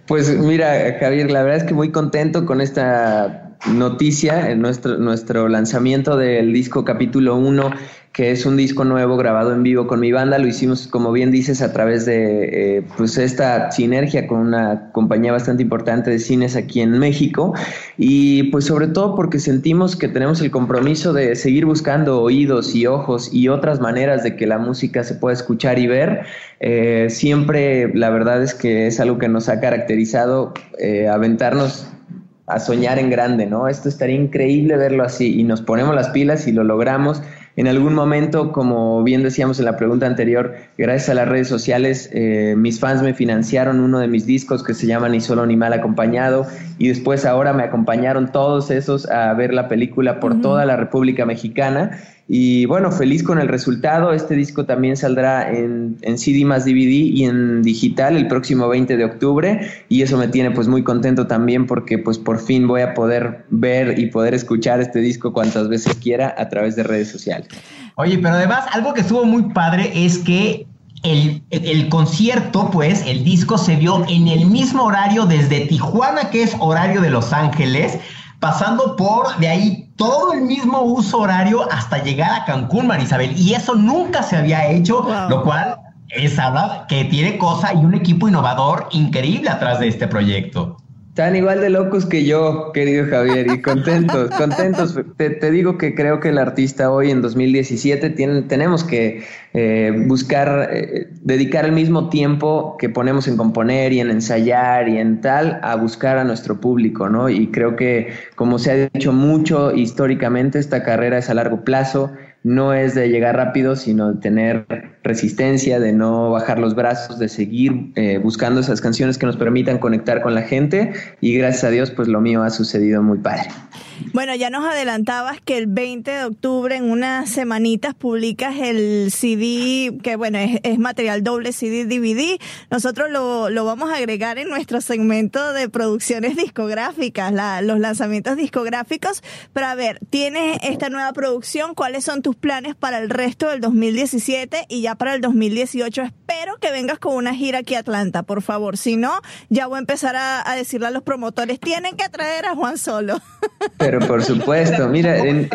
Pues mira, Javier, la verdad es que muy contento con esta noticia, en nuestro, nuestro lanzamiento del disco capítulo 1 que es un disco nuevo grabado en vivo con mi banda. Lo hicimos, como bien dices, a través de eh, pues esta sinergia con una compañía bastante importante de cines aquí en México. Y pues sobre todo porque sentimos que tenemos el compromiso de seguir buscando oídos y ojos y otras maneras de que la música se pueda escuchar y ver. Eh, siempre la verdad es que es algo que nos ha caracterizado eh, aventarnos a soñar en grande, ¿no? Esto estaría increíble verlo así y nos ponemos las pilas y lo logramos en algún momento, como bien decíamos en la pregunta anterior, gracias a las redes sociales, eh, mis fans me financiaron uno de mis discos que se llama Ni solo ni mal acompañado y después ahora me acompañaron todos esos a ver la película por toda la República Mexicana y bueno, feliz con el resultado. Este disco también saldrá en, CD más DVD y en digital el próximo 20 de octubre. Y eso me tiene pues muy contento también porque pues por fin voy a poder ver y poder escuchar este disco cuantas veces quiera a través de redes sociales. Oye, pero además algo que estuvo muy padre es que el, el, concierto, pues, el disco se vio en el mismo horario desde Tijuana, que es horario de Los Ángeles, pasando por de ahí todo el mismo uso horario hasta llegar a Cancún, Marisabel. Y eso nunca se había hecho, lo cual es habla que tiene cosa y un equipo innovador increíble atrás de este proyecto. Están igual de locos que yo, querido Javier, y contentos, *laughs* contentos. Te, digo que creo que el artista hoy en 2017 tiene, tenemos que eh, buscar, eh, dedicar el mismo tiempo que ponemos en componer y en ensayar y en tal, a buscar a nuestro público, ¿no? Y creo que, como se ha dicho mucho históricamente, esta carrera es a largo plazo no es de llegar rápido, sino de tener resistencia, de no bajar los brazos, de seguir eh, buscando esas canciones que nos permitan conectar con la gente y gracias a Dios pues lo mío ha sucedido muy padre. Bueno, ya nos adelantabas que el 20 de octubre, en unas semanitas, publicas el CD, que bueno, es, material doble CD DVD. Nosotros lo, lo, vamos a agregar en nuestro segmento de producciones discográficas, los lanzamientos discográficos. Pero a ver, tienes esta nueva producción, ¿cuáles son tus planes para el resto del 2017 y ya para el 2018? Espero que vengas con una gira aquí a Atlanta, por favor. Si no, ya voy a empezar a, a decirle a los promotores, tienen que traer a Juan Solo. Pero por supuesto, mira, en,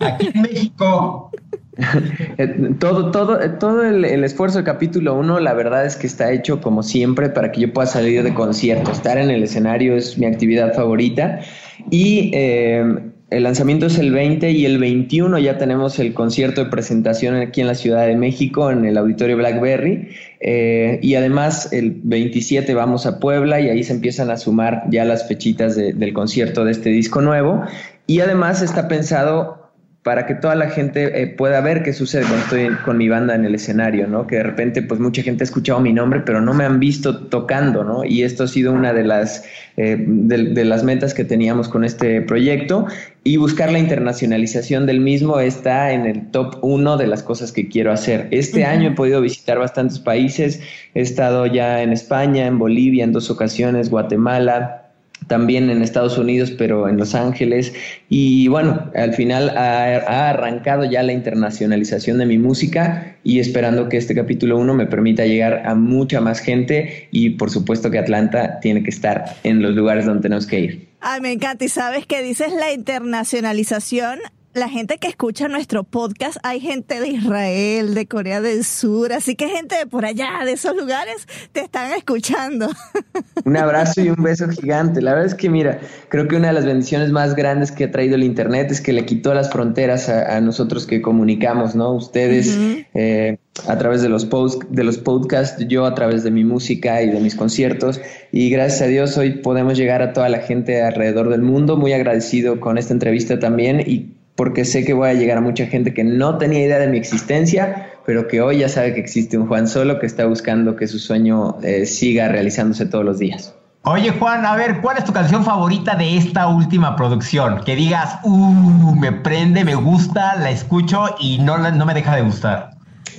aquí en México. *laughs* todo, todo, todo el, esfuerzo de capítulo 1, la verdad es que está hecho como siempre para que yo pueda salir de concierto. Estar en el escenario es mi actividad favorita. Y eh, el lanzamiento es el 20 y el 21 ya tenemos el concierto de presentación aquí en la Ciudad de México, en el Auditorio Blackberry. Eh, y además el 27 vamos a Puebla y ahí se empiezan a sumar ya las fechitas del concierto de este disco nuevo. Y además está pensado para que toda la gente eh, pueda ver qué sucede cuando estoy con mi banda en el escenario, ¿no? Que de repente, pues mucha gente ha escuchado mi nombre, pero no me han visto tocando, ¿no? Y esto ha sido una de las, eh, de, las metas que teníamos con este proyecto y buscar la internacionalización del mismo está en el top uno de las cosas que quiero hacer. Este año he podido visitar bastantes países, he estado ya en España, en Bolivia en dos ocasiones, Guatemala, también en Estados Unidos, pero en Los Ángeles. Y bueno, al final ha, arrancado ya la internacionalización de mi música y esperando que este capítulo 1 me permita llegar a mucha más gente y por supuesto que Atlanta tiene que estar en los lugares donde tenemos que ir. Ay, me encanta. Y sabes que dices la internacionalización la gente que escucha nuestro podcast, hay gente de Israel, de Corea del Sur, así que gente de por allá, de esos lugares, te están escuchando. *laughs* Un abrazo y un beso gigante. La verdad es que, mira, creo que una de las bendiciones más grandes que ha traído el Internet es que le quitó las fronteras a, nosotros que comunicamos, ¿no? Ustedes eh, a través de los, post, de los podcasts, yo a través de mi música y de mis conciertos. Y gracias a Dios hoy podemos llegar a toda la gente alrededor del mundo. Muy agradecido con esta entrevista también y porque sé que voy a llegar a mucha gente que no tenía idea de mi existencia, pero que hoy ya sabe que existe un Juan Solo que está buscando que su sueño eh, siga realizándose todos los días. Oye Juan, a ver, ¿cuál es tu canción favorita de esta última producción? Que digas, uh, me prende, me gusta, la escucho y no, no me deja de gustar.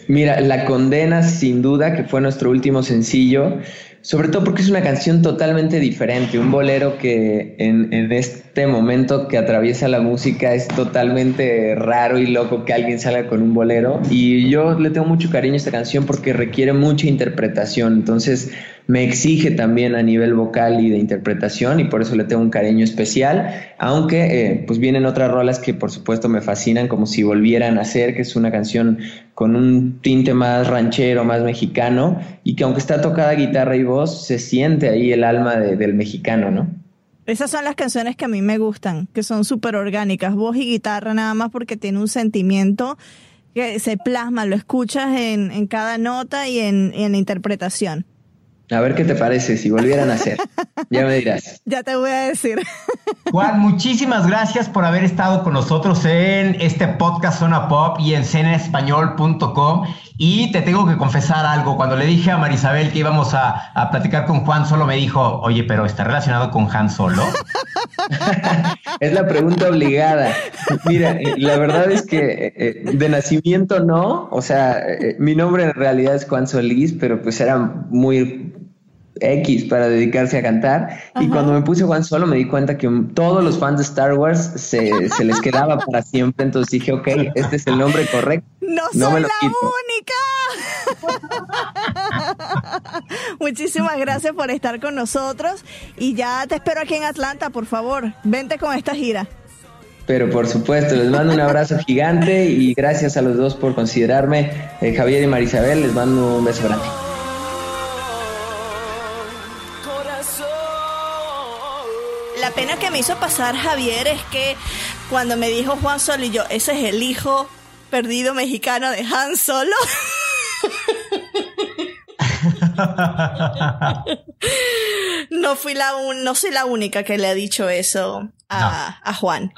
Mira, La Condena, sin duda, que fue nuestro último sencillo sobre todo porque es una canción totalmente diferente, un bolero que en, este momento que atraviesa la música es totalmente raro y loco que alguien salga con un bolero y yo le tengo mucho cariño a esta canción porque requiere mucha interpretación, entonces me exige también a nivel vocal y de interpretación y por eso le tengo un cariño especial, aunque eh, pues vienen otras rolas que por supuesto me fascinan como si volvieran a ser, que es una canción con un tinte más ranchero, más mexicano y que aunque está tocada guitarra y voz, se siente ahí el alma del mexicano, ¿no? Esas son las canciones que a mí me gustan, que son súper orgánicas, voz y guitarra nada más porque tiene un sentimiento que se plasma, lo escuchas en, cada nota y en, en la interpretación. A ver qué te parece si volvieran a hacer. Ya me dirás. *laughs* Ya te voy a decir. Juan, muchísimas gracias por haber estado con nosotros en este podcast Zona Pop y en cenaespañol.com. Y te tengo que confesar algo. Cuando le dije a Marisabel que íbamos a, a platicar con Juan, solo me dijo, oye, pero ¿está relacionado con Han Solo? *laughs* es la pregunta obligada. Mira, eh, la verdad es que eh, eh, de nacimiento no. O sea, mi nombre en realidad es Juan Solís, pero pues era muy X para dedicarse a cantar. Y cuando me puse Juan Solo me di cuenta que todos los fans de Star Wars se, les quedaba para siempre. Entonces dije, ok, este es el nombre correcto. No, soy la única. *laughs* Muchísimas gracias por estar con nosotros. Y ya te espero aquí en Atlanta, por favor. Vente con esta gira. Pero por supuesto, les mando un abrazo gigante y gracias a los dos por considerarme. Eh, Javier y Marisabel, les mando un beso grande. Me hizo pasar Javier es que cuando me dijo Juan Solo y yo, ese es el hijo perdido mexicano de Han Solo. *laughs* no fui la no soy la única que le ha dicho eso a, Juan.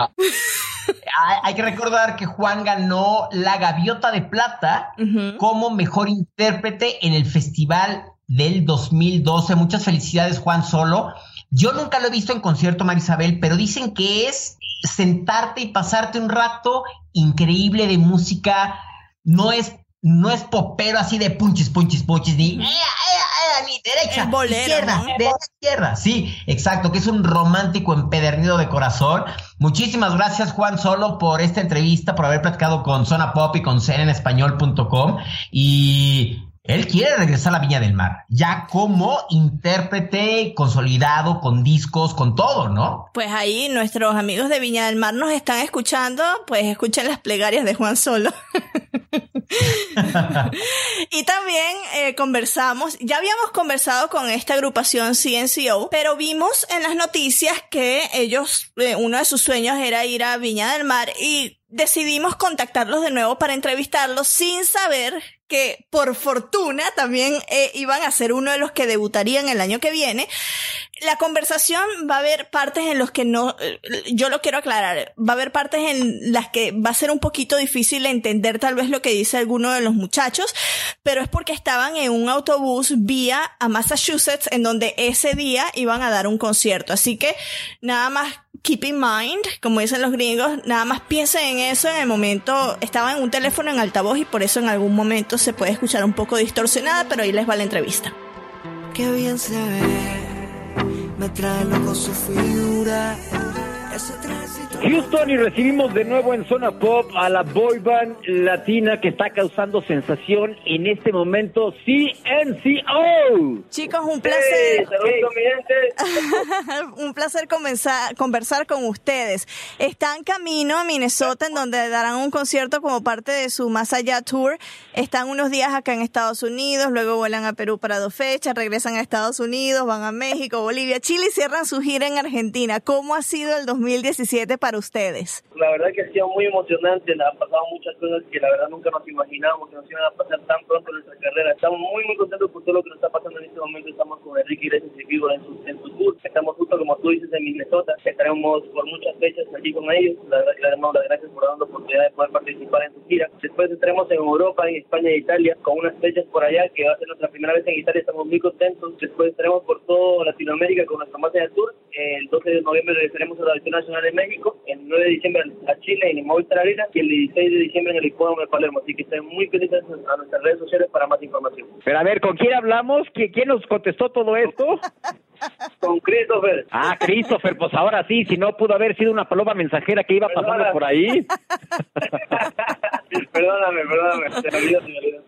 Hay que recordar que Juan ganó la Gaviota de Plata como mejor intérprete en el festival del 2012. Muchas felicidades, Juan Solo. Yo nunca lo he visto en concierto, Marisabel, pero dicen que es sentarte y pasarte un rato increíble de música. No es, no es popero así de punchis, punchis, punchis, ni, ni derecha, izquierda, derecha, izquierda. Sí, exacto, que es un romántico empedernido de corazón. Muchísimas gracias, Juan Solo, por esta entrevista, por haber platicado con Zona Pop y con Español.com Y él quiere regresar a la Viña del Mar, ya como intérprete consolidado, con discos, con todo, ¿no? Pues ahí nuestros amigos de Viña del Mar nos están escuchando, pues escuchen las plegarias de Juan Solo. *laughs* y también eh, conversamos, ya habíamos conversado con esta agrupación CNCO, pero vimos en las noticias que ellos, eh, uno de sus sueños era ir a Viña del Mar y decidimos contactarlos de nuevo para entrevistarlos sin saber que por fortuna también eh, iban a ser uno de los que debutarían el año que viene. La conversación va a haber partes en los que no, eh, yo lo quiero aclarar, va a haber partes en las que va a ser un poquito difícil entender tal vez lo que dice alguno de los muchachos, pero es porque estaban en un autobús vía a Massachusetts en donde ese día iban a dar un concierto. Así que nada más keep in mind, como dicen los gringos, nada más piensen en eso en el momento, estaba en un teléfono en altavoz y por eso en algún momento se puede escuchar un poco distorsionada, pero ahí les va la entrevista. Qué bien se ve, me trae loco su figura Houston y recibimos de nuevo en Zona Pop a la boy band latina que está causando sensación en este momento, CNCO. Chicos, un placer. *laughs* un placer comenzar, conversar con ustedes. Están camino a Minnesota en donde darán un concierto como parte de su Más Allá Tour. Están unos días acá en Estados Unidos, luego vuelan a Perú para dos fechas, regresan a Estados Unidos, van a México, Bolivia, Chile y cierran su gira en Argentina. ¿Cómo ha sido el 2017 para ustedes? La verdad que ha sido muy emocionante, han pasado muchas cosas que la verdad nunca nos imaginábamos que nos iban a pasar tan pronto en nuestra carrera. Estamos muy muy contentos por todo lo que nos está pasando en este momento. Estamos con Enrique Iglesias y Vivo en su, en su tour. Estamos justo como tú dices en Minnesota. Estaremos por muchas fechas allí con ellos. La verdad le damos las gracias por darnos la oportunidad de poder participar en su gira. Después estaremos en Europa, en España e Italia con unas fechas por allá que va a ser nuestra primera vez en Italia. Estamos muy contentos. Después estaremos por toda Latinoamérica con nuestra marcha de tour. El 12 de noviembre regresaremos a la Auditorio Nacional de México el 9 de diciembre a Chile en el Movistar Arena y el 16 de diciembre en el Hipódromo de Palermo. Así que estén muy pendientes a nuestras redes sociales para más información. Pero a ver, ¿con quién hablamos? ¿Quién nos contestó todo esto? *laughs* Con Christopher. Ah, Christopher, pues ahora sí, si no pudo haber sido una paloma mensajera que iba pasando por ahí. *laughs* perdóname, perdóname, me olvidó, me olvidó.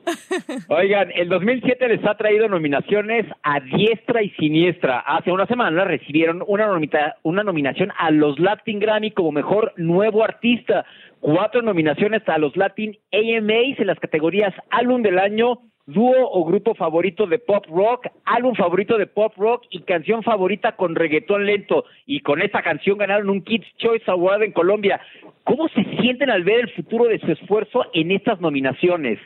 Oigan, el 2007 les ha traído nominaciones a diestra y siniestra. Hace una semana recibieron una, nomita- una nominación a los Latin Grammy como mejor nuevo artista, cuatro nominaciones a los Latin AMAs en las categorías Álbum del Año, Dúo o Grupo Favorito de Pop Rock, Álbum Favorito de Pop Rock y Canción Favorita con Reggaetón Lento. Y con esta canción ganaron un Kids Choice Award en Colombia. ¿Cómo se sienten al ver el futuro de su esfuerzo en estas nominaciones?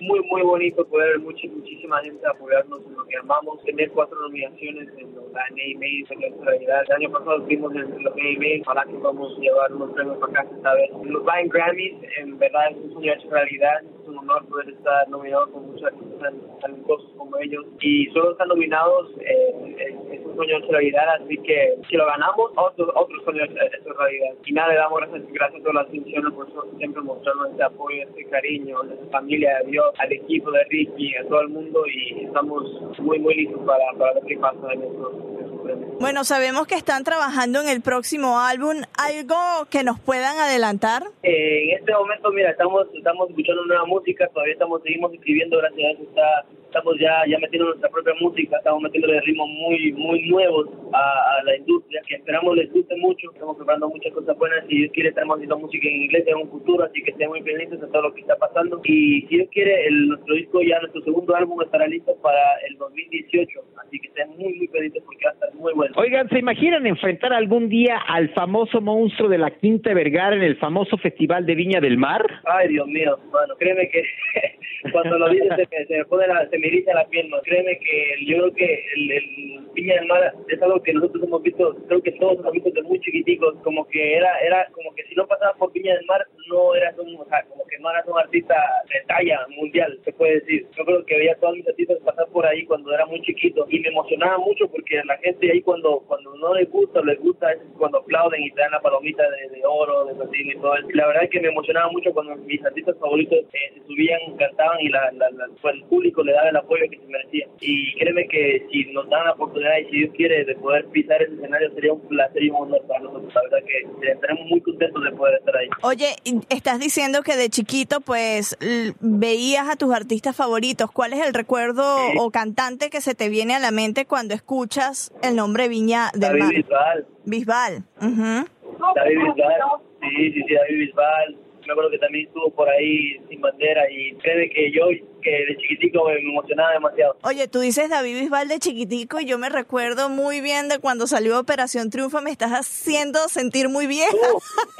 Muy, muy bonito poder ver muchísima gente apoyarnos en lo que amamos. Tener cuatro nominaciones en los AMAs, en nuestra realidad. El año pasado estuvimos en los AMAs, ojalá que vamos a llevar unos premios para casa esta vez. Los Latin Grammys, en verdad, es un sueño hecho realidad. Es un honor poder estar nominado con muchos artistas tan talentosos como ellos. Y solo estar nominados eh, es, un sueño hecho realidad, así que si lo ganamos, otro, otro sueño hecho realidad. Y nada, le damos gracias, a todas las instituciones por siempre mostrarnos ese apoyo, ese cariño, a nuestra familia, a Dios, al equipo de Ricky, a todo el mundo y estamos muy, muy listos para, para ver qué pasa en estos. Bueno, sabemos que están trabajando en el próximo álbum. ¿Algo que nos puedan adelantar? Eh, en este momento, mira, estamos estamos escuchando nueva música, todavía estamos seguimos escribiendo, gracias a eso está, estamos ya ya metiendo nuestra propia música, estamos metiéndole ritmos muy muy nuevos a, a la industria, que esperamos les guste mucho, estamos preparando muchas cosas buenas, si Dios quiere estaremos haciendo música en inglés en un futuro, así que estén muy pendientes de todo lo que está pasando y si Dios quiere, el, nuestro disco ya, nuestro segundo álbum estará listo para el 2018, así que estén muy muy pendientes porque va a estar muy bueno. Oigan, ¿se imaginan enfrentar algún día al famoso monstruo de la Quinta Vergara en el famoso Festival de Viña del Mar? Ay, Dios mío, mano, créeme que *laughs* cuando lo dices se, me- se me pone la, se me eriza la piel, ¿no? Créeme que yo creo que el, el Viña del Mar es algo que nosotros hemos visto, creo que todos hemos visto desde muy chiquiticos, como que era, era como que si no pasabas por Viña del Mar no eras un, o sea, como que no eras un artista de talla mundial, se puede decir. Yo creo que veía a todos mis artistas pasar por ahí cuando era muy chiquito y me emocionaba mucho porque la gente ahí cuando cuando no les gusta les gusta es cuando aplauden y te dan la palomita de, de oro, de platino y todo eso. La verdad es que me emocionaba mucho cuando mis artistas favoritos eh, subían, cantaban y la, la, la- pues, el público le daba el apoyo que se merecía. Y créeme que si nos dan la oportunidad y si Dios quiere de poder pisar ese escenario sería un placer y un honor para nosotros. La verdad que eh, estaremos muy contentos de poder estar ahí. Oye, estás diciendo que de chiquito pues veías a tus artistas favoritos. ¿Cuál es el recuerdo o cantante que se te viene a la mente cuando escuchas el nombre Viña del David Mar? Bisbal. Bisbal. ujú. David Bisbal, sí, sí, sí, David Bisbal. Me acuerdo que también estuvo por ahí sin bandera y créeme que yo, que de chiquitico me emocionaba demasiado. Oye, tú dices David Bisbal de chiquitico y yo me recuerdo muy bien de cuando salió Operación Triunfo. Me estás haciendo sentir muy bien.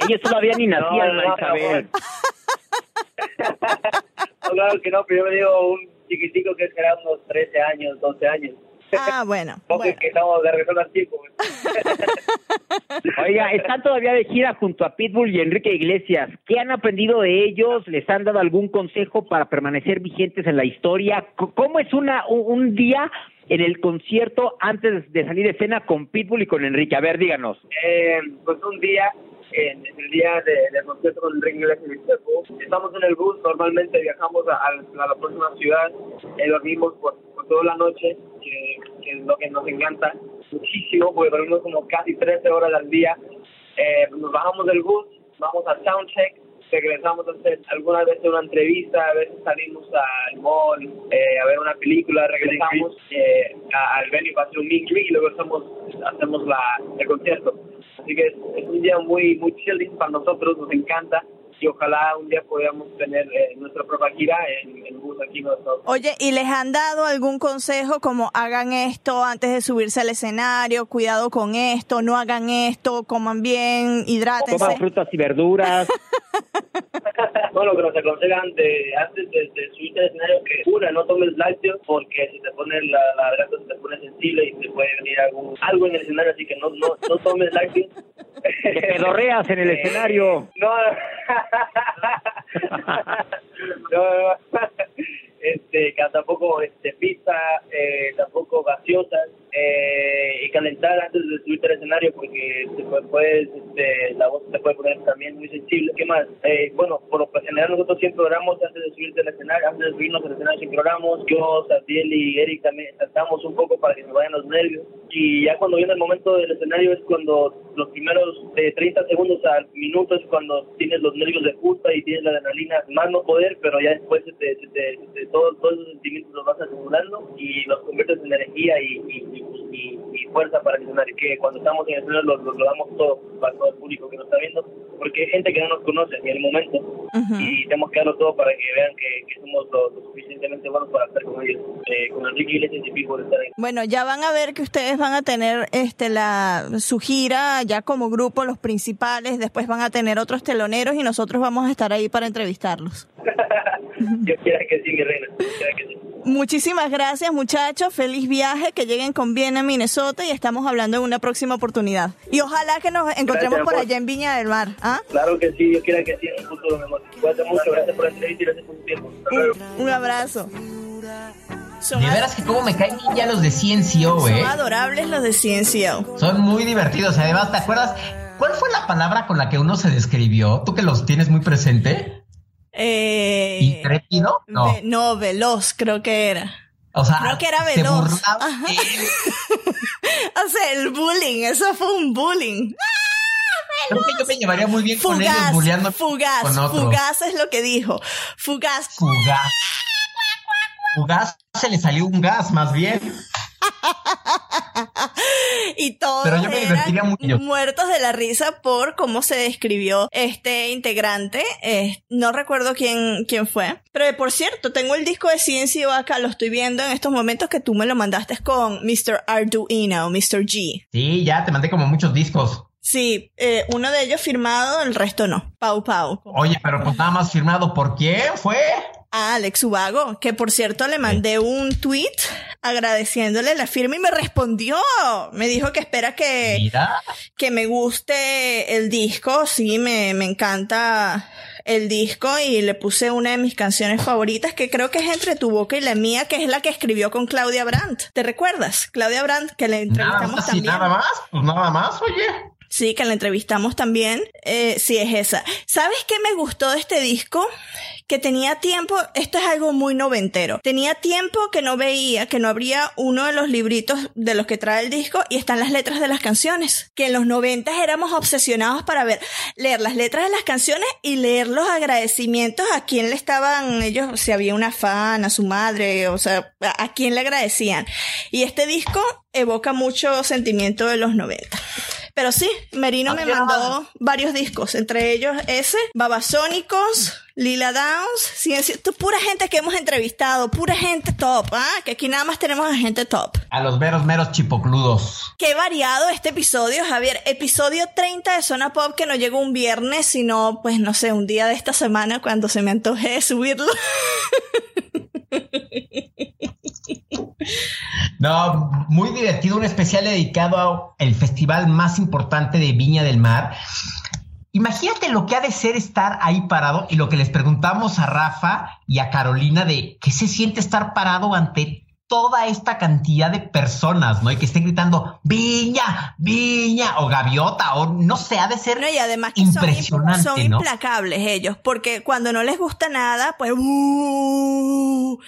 Ellos todavía ni nacían, No, no, Marisabel. *laughs* No, claro que no, pero yo me digo un chiquitico que será unos 13 años, 12 años. Ah, bueno. *laughs* Porque que estamos de regreso al tiempo. Oiga, están todavía de gira junto a Pitbull y Enrique Iglesias. ¿Qué han aprendido de ellos? ¿Les han dado algún consejo para permanecer vigentes en la historia? ¿Cómo es una un, un día en el concierto antes de salir de escena con Pitbull y con Enrique? A ver, díganos. Eh, pues un día, en el día de- del concierto con Enrique Iglesias en el bus, estamos en el bus, normalmente viajamos a, la próxima ciudad, eh, dormimos por, por toda la noche, que, que es lo que nos encanta muchísimo, porque dormimos como casi 13 horas al día. Eh, nos bajamos del bus, vamos a soundcheck, regresamos a hacer algunas veces una entrevista, a veces salimos al mall, eh, a ver una película, regresamos eh, a- al venue para hacer un meet y luego hacemos, hacemos la, el concierto. Así que es, un día muy, muy chill para nosotros, nos encanta y ojalá un día podamos tener eh, nuestra propia gira en el bus aquí en Unidos. Oye, ¿y les han dado algún consejo como hagan esto antes de subirse al escenario, cuidado con esto, no hagan esto, coman bien, hidrátense? Coman frutas y verduras. *laughs* *laughs* bueno, que nos aconsejan de, antes de, de subirte al escenario que una, no tomes lácteos porque si te pone la, la garganta se te pone sensible y te puede venir algún, algo en el escenario, así que no, no, no tomes lácteos. Te pedorreas en el *laughs* escenario. *laughs* No, no, no. Este, tampoco este, pizza, eh, tampoco gaseosas, eh, y calentar antes de subirte al escenario porque te puedes, este, la voz te puede poner también muy sensible. ¿Qué más? Eh, bueno, por lo general nosotros siempre oramos antes de subirte al escenario, antes de subirnos al escenario siempre oramos. Yo, Satiel y Eric también tratamos un poco para que se vayan los nervios. Y ya cuando viene el momento del escenario es cuando los primeros de 30 segundos al minuto es cuando tienes los nervios de justa y tienes la adrenalina más no poder, pero ya después se te, se te, todos, todos esos sentimientos los vas acumulando y los conviertes en energía y, y, y, y fuerza para escenario. Que cuando estamos en el escenario lo, lo, damos todo para todo el público que nos está viendo, porque hay gente que no nos conoce en el momento y tenemos que darlo todo para que vean que, que somos lo, suficientemente buenos para estar con ellos, eh, con Enrique Iglesias y por estar ahí. Bueno, ya van a ver que ustedes van a tener este la su gira ya como grupo, los principales, después van a tener otros teloneros y nosotros vamos a estar ahí para entrevistarlos. *laughs* Yo quiera que sí, mi reina. que sí. Muchísimas gracias, muchachos. Feliz viaje, que lleguen con bien a Minnesota y estamos hablando en una próxima oportunidad. Y ojalá que nos encontremos por allá en Viña del Mar. ¿ah? Claro que sí, yo quiera que sí en un futuro, mi amor. mucho, gracias por la entrevista y gracias por tu tiempo. Un abrazo. Son de veras que como me caen ya los de CNCO, eh. Son adorables los de CNCO. Son muy divertidos. Además, ¿te acuerdas? ¿Cuál fue la palabra con la que uno se describió? Tú que los tienes muy presente. Eh, ¿Intrépido? No. no, veloz, creo que era. O sea, creo que era veloz. *laughs* o sea, el bullying, eso fue un bullying. Creo que yo me llevaría muy bien con ellos bulleando fugaz, con otros. Fugaz es lo que dijo. Fugaz. Fugaz. Fugaz se le salió un gas, más bien. *laughs* y todos Pero yo me divertiría mucho. muertos de la risa por cómo se describió este integrante. Eh, no recuerdo quién, quién fue. Pero por cierto, tengo el disco de Ciencia acá, lo estoy viendo en estos momentos que tú me lo mandaste con Mr. Arduino, Mr. G. Sí, ya te mandé como muchos discos. Sí, eh, uno de ellos firmado, el resto no. Pau Pau. Oye, pero pues nada más firmado, ¿por quién fue? a Alex Ubago, que por cierto le mandé un tweet agradeciéndole la firma y me respondió. Me dijo que espera que, que me guste el disco. Sí, me, me encanta el disco y le puse una de mis canciones favoritas que creo que es entre tu boca y la mía, que es la que escribió con Claudia Brandt. ¿Te recuerdas? Claudia Brandt, que le entrevistamos nada, también. Nada más, pues nada más, oye. Sí, que la entrevistamos también. Eh, sí, es esa. ¿Sabes qué me gustó de este disco? Que tenía tiempo, esto es algo muy noventero. Tenía tiempo que no veía, que no habría uno de los libritos de los que trae el disco y están las letras de las canciones. Que en los noventas éramos obsesionados para ver, leer las letras de las canciones y leer los agradecimientos a quién le estaban ellos, si había una fan, a su madre, o sea, a quién le agradecían. Y este disco evoca mucho sentimiento de los 90. Pero sí, Merino me mandó varios discos, entre ellos ese, Babasónicos, Lila Downs, Ciencia, pura gente que hemos entrevistado, pura gente top, ¿ah? Que aquí nada más tenemos a gente top. A los veros meros chipocludos. Qué variado este episodio, Javier. Episodio 30 de Zona Pop que no llegó un viernes, sino, pues no sé, un día de esta semana cuando se me antoje subirlo. *laughs* No, muy divertido, un especial dedicado al festival más importante de Viña del Mar. Imagínate lo que ha de ser estar ahí parado y lo que les preguntamos a Rafa y a Carolina de qué se siente estar parado ante toda esta cantidad de personas, ¿no? Y que estén gritando Viña, Viña o Gaviota o no sé, ha de ser no, y además que impresionante, son, son implacables ellos, porque cuando no les gusta nada, pues uh,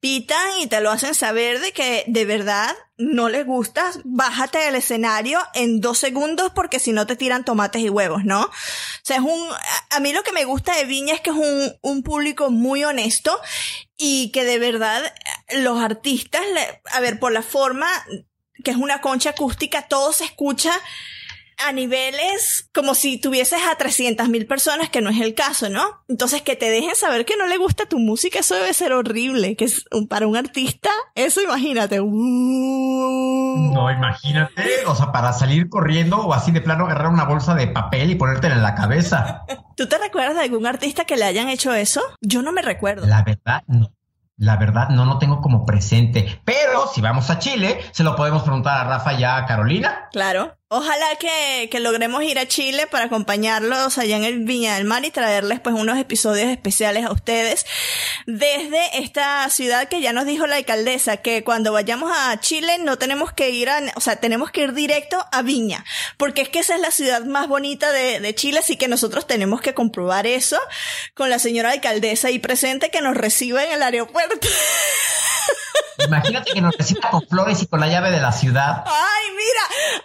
pitan y te lo hacen saber de que de verdad no les gusta, bájate del escenario en dos segundos porque si no te tiran tomates y huevos, ¿no? O sea, es un, a mí lo que me gusta de Viña es que es un, un público muy honesto y que de verdad los artistas, a ver, por la forma que es una concha acústica, todo se escucha a niveles como si tuvieses a 300 mil personas, que no es el caso, ¿no? Entonces, que te dejen saber que no le gusta tu música, eso debe ser horrible, que es para un artista, eso imagínate. Uh. No, imagínate, o sea, para salir corriendo o así de plano agarrar una bolsa de papel y ponértela en la cabeza. ¿Tú te recuerdas de algún artista que le hayan hecho eso? Yo no me recuerdo. La verdad, no. La verdad, no lo tengo como presente. Pero si vamos a Chile, se lo podemos preguntar a Rafa y a Carolina. Claro. Ojalá que, que, logremos ir a Chile para acompañarlos allá en el Viña del Mar y traerles pues unos episodios especiales a ustedes desde esta ciudad que ya nos dijo la alcaldesa que cuando vayamos a Chile no tenemos que ir a, o sea, tenemos que ir directo a Viña, porque es que esa es la ciudad más bonita de, de Chile, así que nosotros tenemos que comprobar eso con la señora alcaldesa ahí presente que nos reciba en el aeropuerto. *laughs* Imagínate que nos reciba con flores y con la llave de la ciudad. Ay, mira,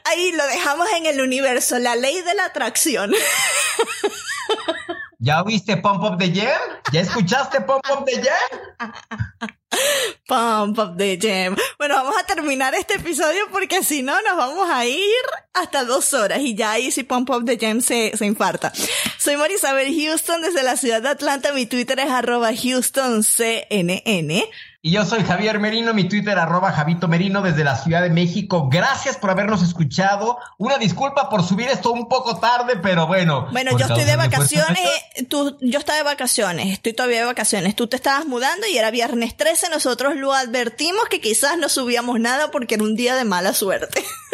ahí lo dejamos en el universo, la ley de la atracción. *laughs* ¿Ya oíste Pump Up the Jam? ¿Ya escuchaste Pump Up the Jam? Pump Up the Jam. Bueno, vamos a terminar este episodio porque si no nos vamos a ir hasta dos horas y ya ahí si Pump Up the Jam se, se infarta. Soy Marisabel Houston desde la ciudad de Atlanta. Mi Twitter es arroba HoustonCNN. Y yo soy Javier Merino, mi Twitter arroba Javito Merino desde la Ciudad de México. Gracias por habernos escuchado. Una disculpa por subir esto un poco tarde, pero bueno. Bueno, yo estoy de vacaciones, tú, yo estaba de vacaciones, estoy todavía de vacaciones. Tú te estabas mudando y era viernes 13, nosotros lo advertimos que quizás no subíamos nada porque era un día de mala suerte. *laughs*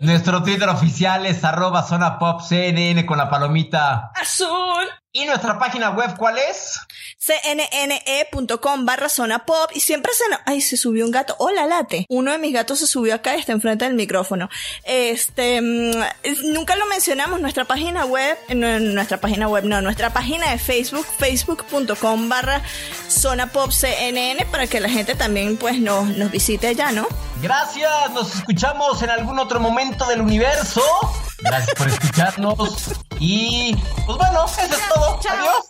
Nuestro Twitter oficial es arroba zona pop CNN con la palomita azul. ¿Y nuestra página web cuál es? cnne.com barra zona pop y siempre se nos... Ay, se subió un gato. Hola, late. Uno de mis gatos se subió acá y está enfrente del micrófono. Este, nunca lo mencionamos, nuestra página web, no, nuestra página web, no, nuestra página de Facebook, facebook.com barra zona pop CNN para que la gente también pues nos, nos visite allá, ¿no? Gracias, nos escuchamos en algún otro momento del universo. Gracias por escucharnos. Y pues bueno, eso es todo. Adiós.